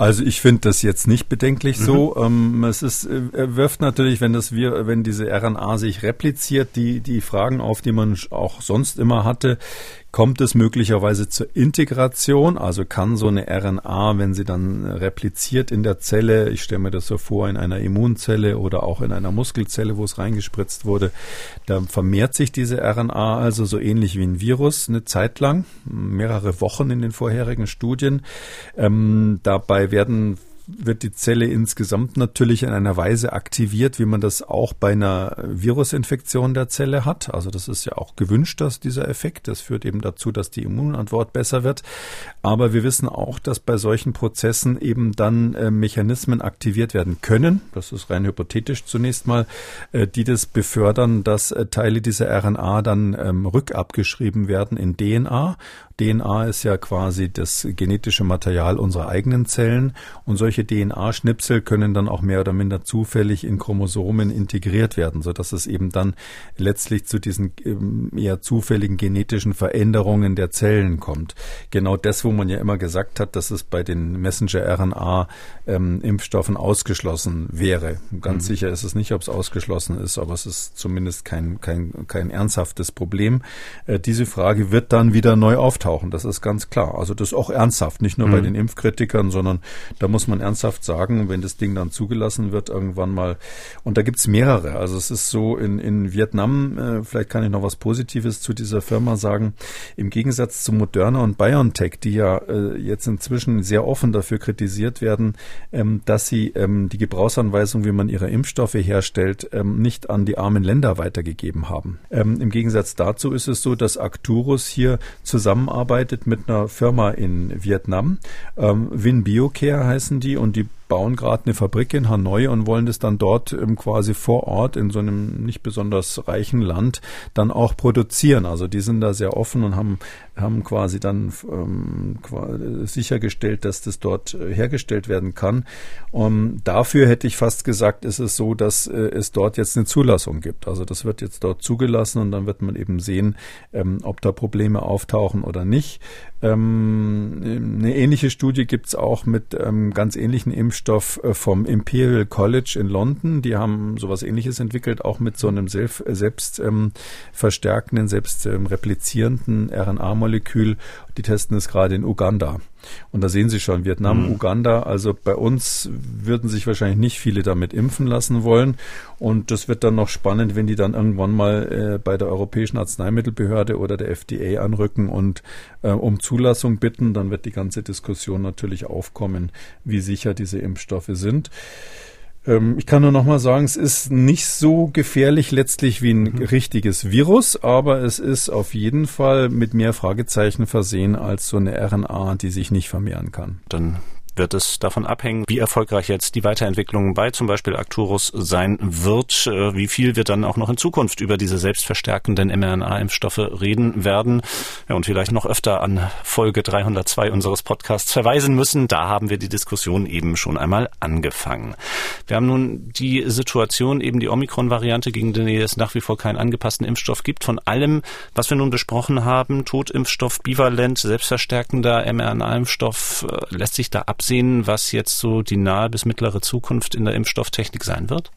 Also ich finde das jetzt nicht bedenklich mhm. so. Ähm, es ist, äh, wirft natürlich, wenn das wir, wenn diese RNA sich repliziert, die die Fragen auf, die man auch sonst immer hatte. Kommt es möglicherweise zur Integration? Also kann so eine RNA, wenn sie dann repliziert in der Zelle, ich stelle mir das so vor, in einer Immunzelle oder auch in einer Muskelzelle, wo es reingespritzt wurde, da vermehrt sich diese RNA also so ähnlich wie ein Virus eine Zeit lang, mehrere Wochen in den vorherigen Studien. Ähm, dabei werden wird die Zelle insgesamt natürlich in einer Weise aktiviert, wie man das auch bei einer Virusinfektion der Zelle hat. Also das ist ja auch gewünscht, dass dieser Effekt. Das führt eben dazu, dass die Immunantwort besser wird. Aber wir wissen auch, dass bei solchen Prozessen eben dann äh, Mechanismen aktiviert werden können. Das ist rein hypothetisch zunächst mal, äh, die das befördern, dass äh, Teile dieser RNA dann ähm, rückabgeschrieben werden in DNA. DNA ist ja quasi das genetische Material unserer eigenen Zellen und solche DNA-Schnipsel können dann auch mehr oder minder zufällig in Chromosomen integriert werden, sodass es eben dann letztlich zu diesen ähm, eher zufälligen genetischen Veränderungen der Zellen kommt. Genau das, wo man ja immer gesagt hat, dass es bei den Messenger-RNA-Impfstoffen ähm, ausgeschlossen wäre. Ganz mhm. sicher ist es nicht, ob es ausgeschlossen ist, aber es ist zumindest kein, kein, kein ernsthaftes Problem. Äh, diese Frage wird dann wieder neu auftauchen auftauchen, das ist ganz klar. Also das ist auch ernsthaft, nicht nur mhm. bei den Impfkritikern, sondern da muss man ernsthaft sagen, wenn das Ding dann zugelassen wird, irgendwann mal, und da gibt's mehrere. Also es ist so in, in Vietnam, äh, vielleicht kann ich noch was Positives zu dieser Firma sagen, im Gegensatz zu Moderna und BioNTech, die ja äh, jetzt inzwischen sehr offen dafür kritisiert werden, ähm, dass sie ähm, die Gebrauchsanweisung, wie man ihre Impfstoffe herstellt, ähm, nicht an die armen Länder weitergegeben haben. Ähm, Im Gegensatz dazu ist es so, dass Acturus hier zusammenarbeitet mit einer Firma in Vietnam. Ähm, Win Biocare heißen die und die bauen gerade eine Fabrik in Hanoi und wollen das dann dort ähm, quasi vor Ort in so einem nicht besonders reichen Land dann auch produzieren. Also die sind da sehr offen und haben, haben quasi dann ähm, sichergestellt, dass das dort äh, hergestellt werden kann. Und dafür hätte ich fast gesagt, ist es so, dass äh, es dort jetzt eine Zulassung gibt. Also das wird jetzt dort zugelassen und dann wird man eben sehen, ähm, ob da Probleme auftauchen oder nicht. Ähm, eine ähnliche Studie gibt's auch mit ähm, ganz ähnlichen Impfstoff äh, vom Imperial College in London. Die haben sowas ähnliches entwickelt, auch mit so einem selbst, selbst ähm, verstärkenden, selbst ähm, replizierenden RNA-Molekül. Die testen es gerade in Uganda. Und da sehen Sie schon, Vietnam, mhm. Uganda, also bei uns würden sich wahrscheinlich nicht viele damit impfen lassen wollen. Und das wird dann noch spannend, wenn die dann irgendwann mal äh, bei der Europäischen Arzneimittelbehörde oder der FDA anrücken und äh, um Zulassung bitten. Dann wird die ganze Diskussion natürlich aufkommen, wie sicher diese Impfstoffe sind. Ähm, ich kann nur noch mal sagen, es ist nicht so gefährlich letztlich wie ein mhm. richtiges Virus, aber es ist auf jeden Fall mit mehr Fragezeichen versehen als so eine RNA, die sich nicht vermehren kann. Dann wird es davon abhängen, wie erfolgreich jetzt die Weiterentwicklung bei zum Beispiel Acturus sein wird, äh, wie viel wir dann auch noch in Zukunft über diese selbstverstärkenden mRNA-Impfstoffe reden werden ja, und vielleicht noch öfter an Folge 302 unseres Podcasts verweisen müssen. Da haben wir die Diskussion eben schon einmal angefangen. Wir haben nun die Situation, eben die Omikron-Variante, gegen die es nach wie vor keinen angepassten Impfstoff gibt. Von allem, was wir nun besprochen haben, Totimpfstoff, bivalent, selbstverstärkender mRNA-Impfstoff, äh, lässt sich da absehen, absehen, was jetzt so die nahe bis mittlere Zukunft in der Impfstofftechnik sein wird?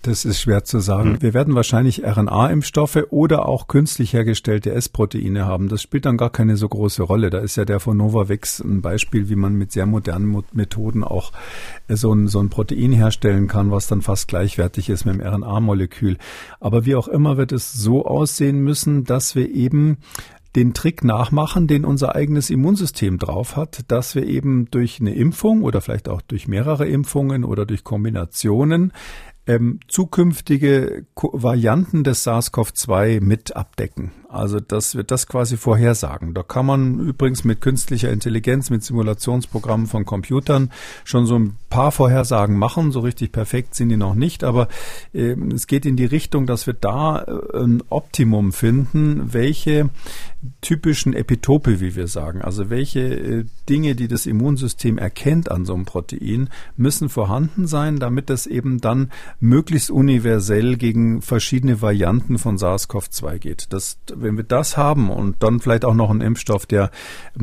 Das ist schwer zu sagen. Hm. Wir werden wahrscheinlich RNA-Impfstoffe oder auch künstlich hergestellte S-Proteine haben. Das spielt dann gar keine so große Rolle. Da ist ja der von Novavax ein Beispiel, wie man mit sehr modernen Methoden auch so ein, so ein Protein herstellen kann, was dann fast gleichwertig ist mit dem RNA-Molekül. Aber wie auch immer wird es so aussehen müssen, dass wir eben den Trick nachmachen, den unser eigenes Immunsystem drauf hat, dass wir eben durch eine Impfung oder vielleicht auch durch mehrere Impfungen oder durch Kombinationen ähm, zukünftige Varianten des SARS-CoV-2 mit abdecken. Also das wird das quasi vorhersagen. Da kann man übrigens mit künstlicher Intelligenz, mit Simulationsprogrammen von Computern schon so ein paar Vorhersagen machen. So richtig perfekt sind die noch nicht, aber äh, es geht in die Richtung, dass wir da äh, ein Optimum finden, welche typischen Epitope, wie wir sagen, also welche äh, Dinge, die das Immunsystem erkennt an so einem Protein, müssen vorhanden sein, damit es eben dann möglichst universell gegen verschiedene Varianten von SARS-CoV-2 geht. Das wenn wir das haben und dann vielleicht auch noch einen Impfstoff, der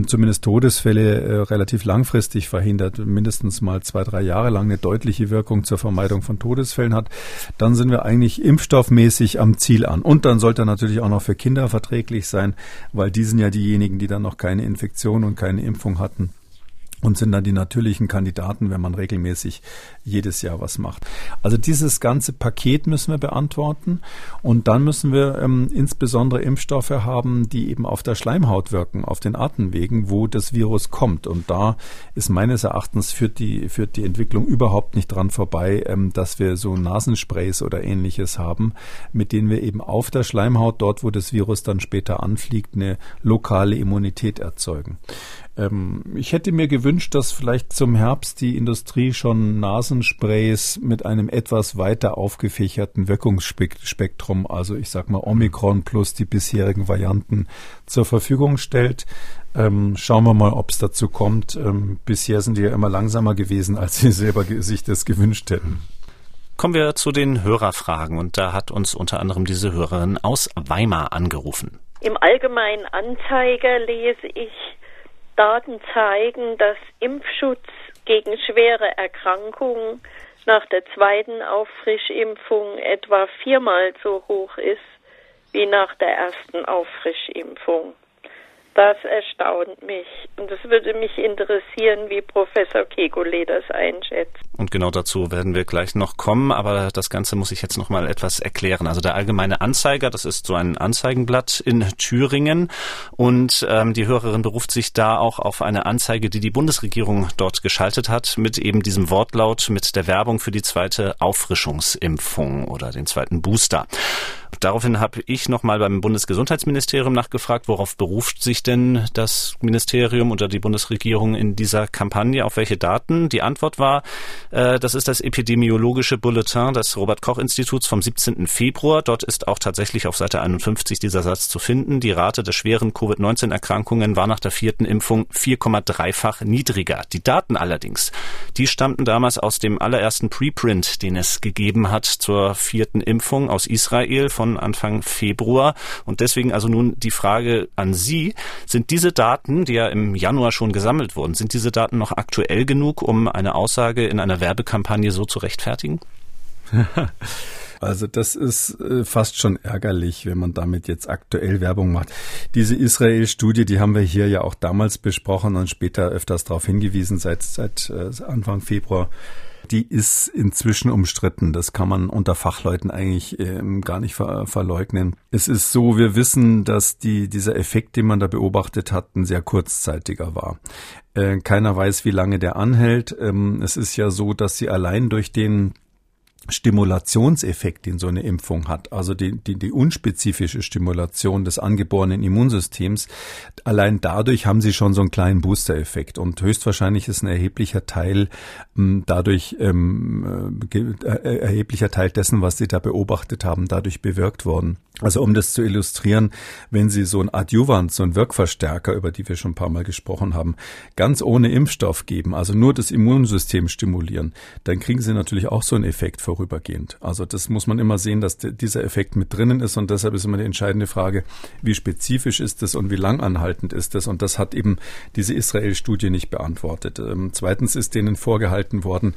zumindest Todesfälle äh, relativ langfristig verhindert, mindestens mal zwei, drei Jahre lang eine deutliche Wirkung zur Vermeidung von Todesfällen hat, dann sind wir eigentlich impfstoffmäßig am Ziel an. Und dann sollte er natürlich auch noch für Kinder verträglich sein, weil die sind ja diejenigen, die dann noch keine Infektion und keine Impfung hatten. Und sind dann die natürlichen Kandidaten, wenn man regelmäßig jedes Jahr was macht. Also dieses ganze Paket müssen wir beantworten und dann müssen wir ähm, insbesondere Impfstoffe haben, die eben auf der Schleimhaut wirken, auf den Atemwegen, wo das Virus kommt. Und da ist meines Erachtens führt die, führt die Entwicklung überhaupt nicht dran vorbei, ähm, dass wir so Nasensprays oder ähnliches haben, mit denen wir eben auf der Schleimhaut, dort wo das Virus dann später anfliegt, eine lokale Immunität erzeugen. Ähm, ich hätte mir gewünscht, dass vielleicht zum Herbst die Industrie schon Nasensprays mit einem etwas weiter aufgefächerten Wirkungsspektrum, also ich sag mal Omikron plus die bisherigen Varianten zur Verfügung stellt. Ähm, schauen wir mal, ob es dazu kommt. Ähm, bisher sind die ja immer langsamer gewesen, als sie selber sich das gewünscht hätten. Kommen wir zu den Hörerfragen und da hat uns unter anderem diese Hörerin aus Weimar angerufen. Im Allgemeinen Anzeiger lese ich, Daten zeigen, dass Impfschutz gegen schwere Erkrankungen nach der zweiten Auffrischimpfung etwa viermal so hoch ist wie nach der ersten Auffrischimpfung. Das erstaunt mich. Und es würde mich interessieren, wie Professor Kekulé das einschätzt. Und genau dazu werden wir gleich noch kommen, aber das Ganze muss ich jetzt noch mal etwas erklären. Also der Allgemeine Anzeiger, das ist so ein Anzeigenblatt in Thüringen und ähm, die Hörerin beruft sich da auch auf eine Anzeige, die die Bundesregierung dort geschaltet hat, mit eben diesem Wortlaut, mit der Werbung für die zweite Auffrischungsimpfung oder den zweiten Booster. Daraufhin habe ich nochmal beim Bundesgesundheitsministerium nachgefragt, worauf beruft sich denn das Ministerium oder die Bundesregierung in dieser Kampagne, auf welche Daten? Die Antwort war, äh, das ist das epidemiologische Bulletin des Robert Koch Instituts vom 17. Februar. Dort ist auch tatsächlich auf Seite 51 dieser Satz zu finden. Die Rate der schweren Covid-19-Erkrankungen war nach der vierten Impfung 4,3-fach niedriger. Die Daten allerdings, die stammten damals aus dem allerersten Preprint, den es gegeben hat zur vierten Impfung aus Israel von von Anfang Februar. Und deswegen also nun die Frage an Sie. Sind diese Daten, die ja im Januar schon gesammelt wurden, sind diese Daten noch aktuell genug, um eine Aussage in einer Werbekampagne so zu rechtfertigen? Also das ist äh, fast schon ärgerlich, wenn man damit jetzt aktuell Werbung macht. Diese Israel-Studie, die haben wir hier ja auch damals besprochen und später öfters darauf hingewiesen, seit, seit äh, Anfang Februar die ist inzwischen umstritten. Das kann man unter Fachleuten eigentlich ähm, gar nicht ver verleugnen. Es ist so, wir wissen, dass die, dieser Effekt, den man da beobachtet hat, ein sehr kurzzeitiger war. Äh, keiner weiß, wie lange der anhält. Ähm, es ist ja so, dass sie allein durch den Stimulationseffekt, den so eine Impfung hat, also die, die, die unspezifische Stimulation des angeborenen Immunsystems, allein dadurch haben sie schon so einen kleinen Booster-Effekt und höchstwahrscheinlich ist ein erheblicher Teil ähm, dadurch ähm, äh, äh, erheblicher Teil dessen, was sie da beobachtet haben, dadurch bewirkt worden. Also um das zu illustrieren, wenn Sie so ein Adjuvant, so ein Wirkverstärker, über die wir schon ein paar Mal gesprochen haben, ganz ohne Impfstoff geben, also nur das Immunsystem stimulieren, dann kriegen Sie natürlich auch so einen Effekt vorübergehend. Also das muss man immer sehen, dass dieser Effekt mit drinnen ist und deshalb ist immer die entscheidende Frage, wie spezifisch ist das und wie langanhaltend ist das und das hat eben diese Israel-Studie nicht beantwortet. Ähm, zweitens ist denen vorgehalten worden,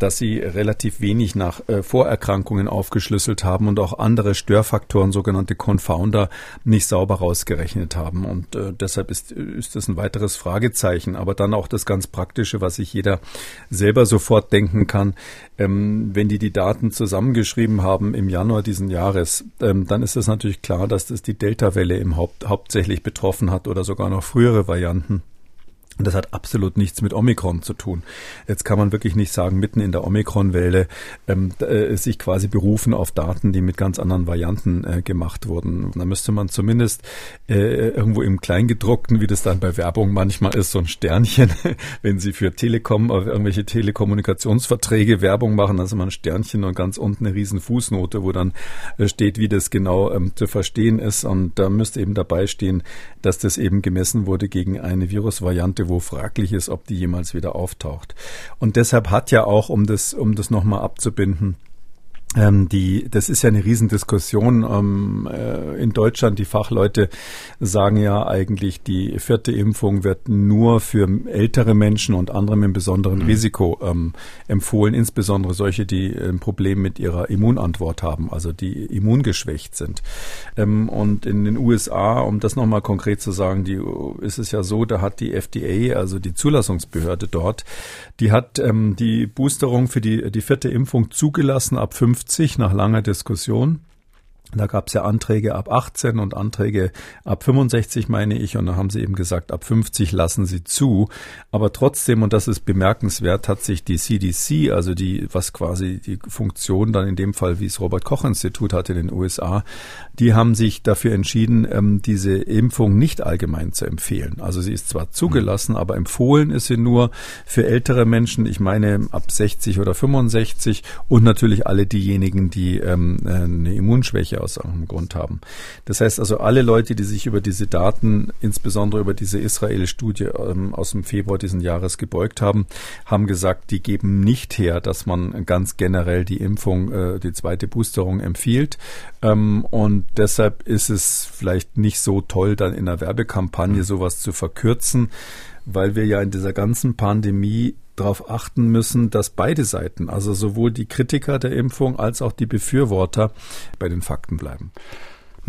dass sie relativ wenig nach äh, Vorerkrankungen aufgeschlüsselt haben und auch andere Störfaktoren, sogenannte Confounder, nicht sauber rausgerechnet haben. Und äh, deshalb ist, ist das ein weiteres Fragezeichen. Aber dann auch das ganz Praktische, was sich jeder selber sofort denken kann. Ähm, wenn die die Daten zusammengeschrieben haben im Januar diesen Jahres, ähm, dann ist es natürlich klar, dass das die Delta-Welle im Haupt, hauptsächlich betroffen hat oder sogar noch frühere Varianten. Und das hat absolut nichts mit Omikron zu tun. Jetzt kann man wirklich nicht sagen, mitten in der Omikron-Welle ähm, äh, sich quasi berufen auf Daten, die mit ganz anderen Varianten äh, gemacht wurden. Da müsste man zumindest äh, irgendwo im Kleingedruckten, wie das dann bei Werbung manchmal ist, so ein Sternchen, wenn Sie für Telekom, äh, irgendwelche Telekommunikationsverträge Werbung machen, also man ein Sternchen und ganz unten eine riesen Fußnote, wo dann äh, steht, wie das genau ähm, zu verstehen ist. Und da müsste eben dabei stehen, dass das eben gemessen wurde gegen eine Virusvariante, wo fraglich ist, ob die jemals wieder auftaucht. Und deshalb hat ja auch, um das, um das nochmal abzubinden, ähm, die, das ist ja eine Riesendiskussion ähm, äh, in Deutschland. Die Fachleute sagen ja eigentlich, die vierte Impfung wird nur für ältere Menschen und andere mit besonderem mhm. Risiko ähm, empfohlen, insbesondere solche, die ähm, ein Problem mit ihrer Immunantwort haben, also die immungeschwächt sind. Ähm, und in den USA, um das nochmal konkret zu sagen, die, ist es ja so, da hat die FDA, also die Zulassungsbehörde dort, die hat ähm, die Boosterung für die, die vierte Impfung zugelassen ab fünf nach langer Diskussion. Da gab es ja Anträge ab 18 und Anträge ab 65, meine ich. Und da haben sie eben gesagt, ab 50 lassen sie zu. Aber trotzdem, und das ist bemerkenswert, hat sich die CDC, also die, was quasi die Funktion dann in dem Fall, wie es Robert Koch Institut hat in den USA, die haben sich dafür entschieden, ähm, diese Impfung nicht allgemein zu empfehlen. Also sie ist zwar zugelassen, aber empfohlen ist sie nur für ältere Menschen, ich meine ab 60 oder 65 und natürlich alle diejenigen, die ähm, eine Immunschwäche aus irgendeinem Grund haben. Das heißt also, alle Leute, die sich über diese Daten, insbesondere über diese Israel-Studie ähm, aus dem Februar diesen Jahres gebeugt haben, haben gesagt, die geben nicht her, dass man ganz generell die Impfung, äh, die zweite Boosterung empfiehlt. Ähm, und deshalb ist es vielleicht nicht so toll, dann in einer Werbekampagne sowas zu verkürzen, weil wir ja in dieser ganzen Pandemie darauf achten müssen, dass beide Seiten, also sowohl die Kritiker der Impfung als auch die Befürworter, bei den Fakten bleiben.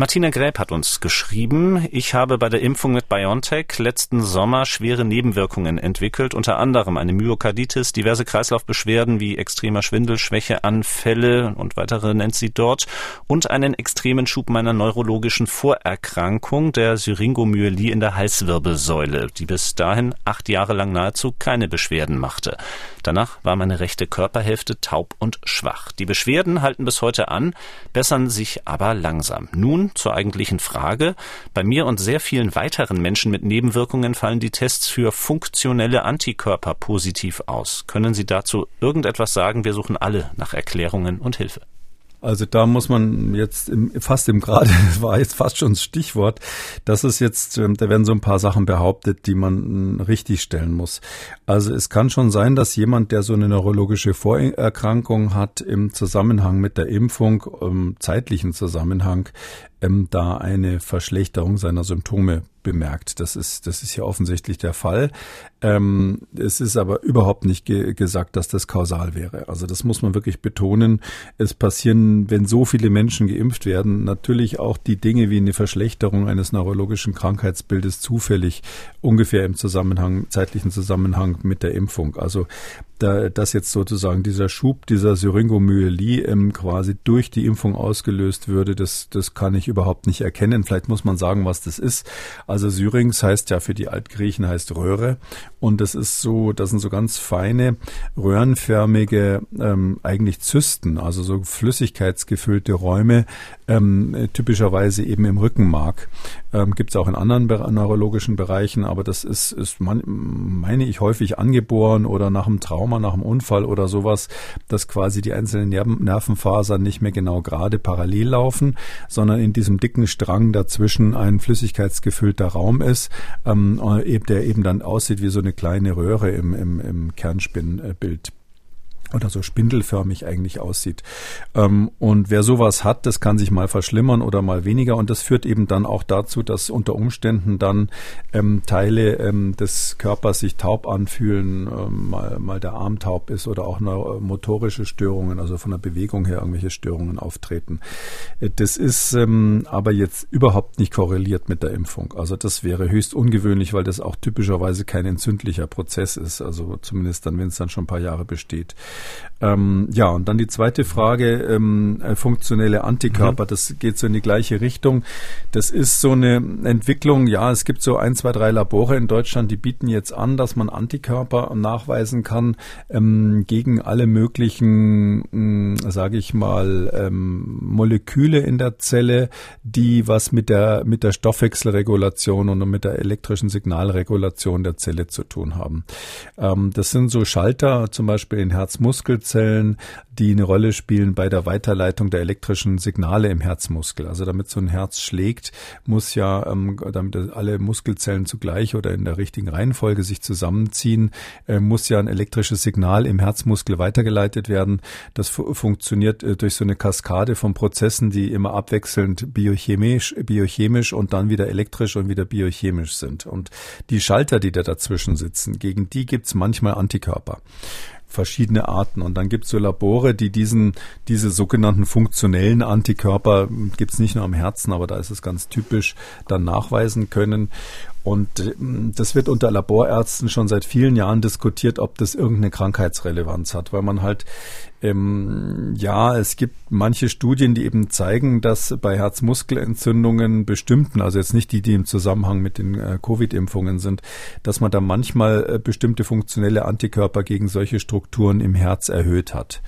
Martina Gräb hat uns geschrieben, ich habe bei der Impfung mit BioNTech letzten Sommer schwere Nebenwirkungen entwickelt, unter anderem eine Myokarditis, diverse Kreislaufbeschwerden wie extremer Schwindel, Schwächeanfälle und weitere nennt sie dort und einen extremen Schub meiner neurologischen Vorerkrankung, der Syringomyelie in der Halswirbelsäule, die bis dahin acht Jahre lang nahezu keine Beschwerden machte. Danach war meine rechte Körperhälfte taub und schwach. Die Beschwerden halten bis heute an, bessern sich aber langsam. Nun zur eigentlichen Frage. Bei mir und sehr vielen weiteren Menschen mit Nebenwirkungen fallen die Tests für funktionelle Antikörper positiv aus. Können Sie dazu irgendetwas sagen? Wir suchen alle nach Erklärungen und Hilfe. Also da muss man jetzt im, fast im Grade, war jetzt fast schon das Stichwort, das ist jetzt, ähm, da werden so ein paar Sachen behauptet, die man richtig stellen muss. Also es kann schon sein, dass jemand, der so eine neurologische Vorerkrankung hat, im Zusammenhang mit der Impfung, im zeitlichen Zusammenhang, ähm, da eine Verschlechterung seiner Symptome bemerkt. Das ist, das ist ja offensichtlich der Fall. Ähm, es ist aber überhaupt nicht ge gesagt, dass das kausal wäre. Also das muss man wirklich betonen. Es passieren, wenn so viele Menschen geimpft werden, natürlich auch die Dinge wie eine Verschlechterung eines neurologischen Krankheitsbildes zufällig ungefähr im Zusammenhang, zeitlichen Zusammenhang mit der Impfung. Also da, dass jetzt sozusagen dieser Schub dieser Syringomyelie ähm, quasi durch die Impfung ausgelöst würde, das, das kann ich überhaupt nicht erkennen. Vielleicht muss man sagen, was das ist. Also Syrinx heißt ja für die Altgriechen heißt Röhre und das ist so, das sind so ganz feine röhrenförmige ähm, eigentlich Zysten, also so flüssigkeitsgefüllte Räume, ähm, typischerweise eben im Rückenmark. Ähm, Gibt es auch in anderen neurologischen Bereichen, aber das ist, ist man, meine ich häufig angeboren oder nach einem Trauma, nach einem Unfall oder sowas, dass quasi die einzelnen Nerven, Nervenfasern nicht mehr genau gerade parallel laufen, sondern in diesem dicken Strang dazwischen ein flüssigkeitsgefüllter Raum ist, ähm, der eben dann aussieht wie so eine kleine Röhre im, im, im Kernspinnbild oder so spindelförmig eigentlich aussieht. Ähm, und wer sowas hat, das kann sich mal verschlimmern oder mal weniger und das führt eben dann auch dazu, dass unter Umständen dann ähm, Teile ähm, des Körpers sich taub anfühlen, ähm, mal, mal der Arm taub ist oder auch motorische Störungen, also von der Bewegung her irgendwelche Störungen auftreten. Äh, das ist ähm, aber jetzt überhaupt nicht korreliert mit der Impfung. Also das wäre höchst ungewöhnlich, weil das auch typischerweise kein entzündlicher Prozess ist, also zumindest dann, wenn es dann schon ein paar Jahre besteht. Ähm, ja, und dann die zweite Frage, ähm, äh, funktionelle Antikörper, mhm. das geht so in die gleiche Richtung. Das ist so eine Entwicklung, ja, es gibt so ein, zwei, drei Labore in Deutschland, die bieten jetzt an, dass man Antikörper nachweisen kann ähm, gegen alle möglichen, hm, sage ich mal, ähm, Moleküle in der Zelle, die was mit der, mit der Stoffwechselregulation und mit der elektrischen Signalregulation der Zelle zu tun haben. Ähm, das sind so Schalter, zum Beispiel in Herzmuskel Muskelzellen, die eine Rolle spielen bei der Weiterleitung der elektrischen Signale im Herzmuskel. Also damit so ein Herz schlägt, muss ja, ähm, damit alle Muskelzellen zugleich oder in der richtigen Reihenfolge sich zusammenziehen, äh, muss ja ein elektrisches Signal im Herzmuskel weitergeleitet werden. Das fu funktioniert äh, durch so eine Kaskade von Prozessen, die immer abwechselnd biochemisch, biochemisch und dann wieder elektrisch und wieder biochemisch sind. Und die Schalter, die da dazwischen sitzen, gegen die gibt's manchmal Antikörper verschiedene Arten. Und dann gibt es so Labore, die diesen, diese sogenannten funktionellen Antikörper, gibt es nicht nur am Herzen, aber da ist es ganz typisch, dann nachweisen können. Und äh, das wird unter Laborärzten schon seit vielen Jahren diskutiert, ob das irgendeine Krankheitsrelevanz hat, weil man halt ähm, ja, es gibt manche Studien, die eben zeigen, dass bei Herzmuskelentzündungen bestimmten, also jetzt nicht die, die im Zusammenhang mit den äh, Covid-Impfungen sind, dass man da manchmal äh, bestimmte funktionelle Antikörper gegen solche Strukturen im Herz erhöht hat.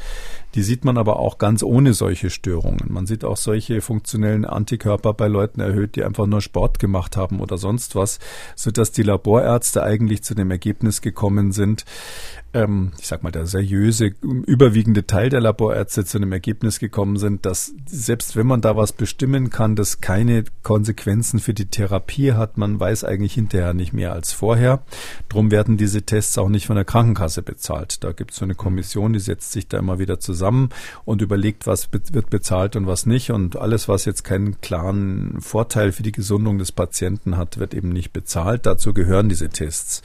Die sieht man aber auch ganz ohne solche Störungen. Man sieht auch solche funktionellen Antikörper bei Leuten erhöht, die einfach nur Sport gemacht haben oder sonst was, so dass die Laborärzte eigentlich zu dem Ergebnis gekommen sind, ähm, ich sag mal, der seriöse, überwiegende Teil der Laborärzte zu einem Ergebnis gekommen sind, dass selbst wenn man da was bestimmen kann, das keine Konsequenzen für die Therapie hat, man weiß eigentlich hinterher nicht mehr als vorher. Drum werden diese Tests auch nicht von der Krankenkasse bezahlt. Da gibt es so eine Kommission, die setzt sich da immer wieder zusammen und überlegt, was wird bezahlt und was nicht. Und alles, was jetzt keinen klaren Vorteil für die Gesundung des Patienten hat, wird eben nicht bezahlt. Dazu gehören diese Tests.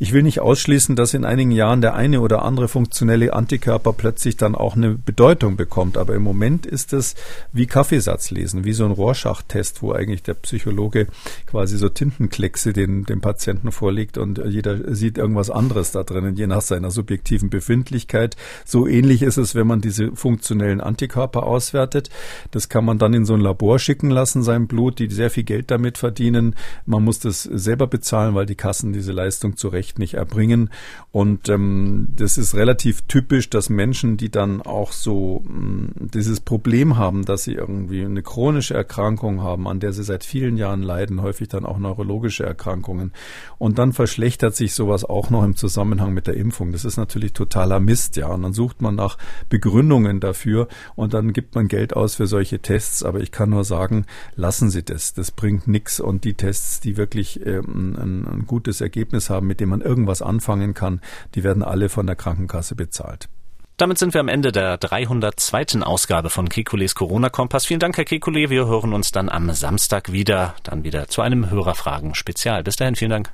Ich will nicht ausschließen, dass in einigen Jahren der eine oder andere funktionelle Antikörper plötzlich dann auch eine Bedeutung bekommt. Aber im Moment ist es wie Kaffeesatz lesen, wie so ein Rorschach-Test, wo eigentlich der Psychologe quasi so Tintenkleckse den, dem Patienten vorlegt und jeder sieht irgendwas anderes da drinnen, je nach seiner subjektiven Befindlichkeit. So ähnlich ist es, wenn man diese funktionellen Antikörper auswertet. Das kann man dann in so ein Labor schicken lassen, sein Blut, die sehr viel Geld damit verdienen. Man muss das selber bezahlen, weil die Kassen diese Leistung zu Recht nicht erbringen. Und ähm, ähm, das ist relativ typisch, dass Menschen, die dann auch so mm, dieses Problem haben, dass sie irgendwie eine chronische Erkrankung haben, an der sie seit vielen Jahren leiden, häufig dann auch neurologische Erkrankungen. Und dann verschlechtert sich sowas auch noch im Zusammenhang mit der Impfung. Das ist natürlich totaler Mist, ja. Und dann sucht man nach Begründungen dafür und dann gibt man Geld aus für solche Tests. Aber ich kann nur sagen, lassen Sie das. Das bringt nichts. Und die Tests, die wirklich ähm, ein, ein gutes Ergebnis haben, mit dem man irgendwas anfangen kann, die werden alle von der Krankenkasse bezahlt. Damit sind wir am Ende der 302. Ausgabe von Kekules Corona-Kompass. Vielen Dank, Herr Kekule. Wir hören uns dann am Samstag wieder, dann wieder zu einem Hörerfragen-Spezial. Bis dahin, vielen Dank.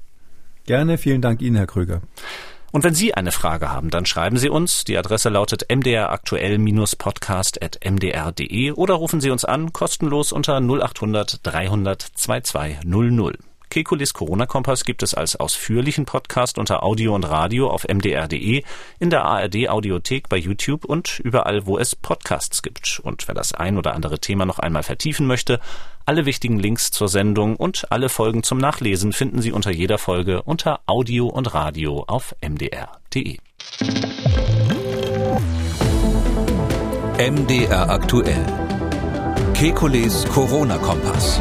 Gerne, vielen Dank Ihnen, Herr Krüger. Und wenn Sie eine Frage haben, dann schreiben Sie uns. Die Adresse lautet mdraktuell-podcast.mdr.de oder rufen Sie uns an, kostenlos unter 0800 300 2200. Kekulis Corona-Kompass gibt es als ausführlichen Podcast unter Audio und Radio auf mdr.de, in der ARD-Audiothek bei YouTube und überall, wo es Podcasts gibt. Und wer das ein oder andere Thema noch einmal vertiefen möchte, alle wichtigen Links zur Sendung und alle Folgen zum Nachlesen finden Sie unter jeder Folge unter Audio und Radio auf mdr.de. MDR aktuell. Kekules Corona-Kompass.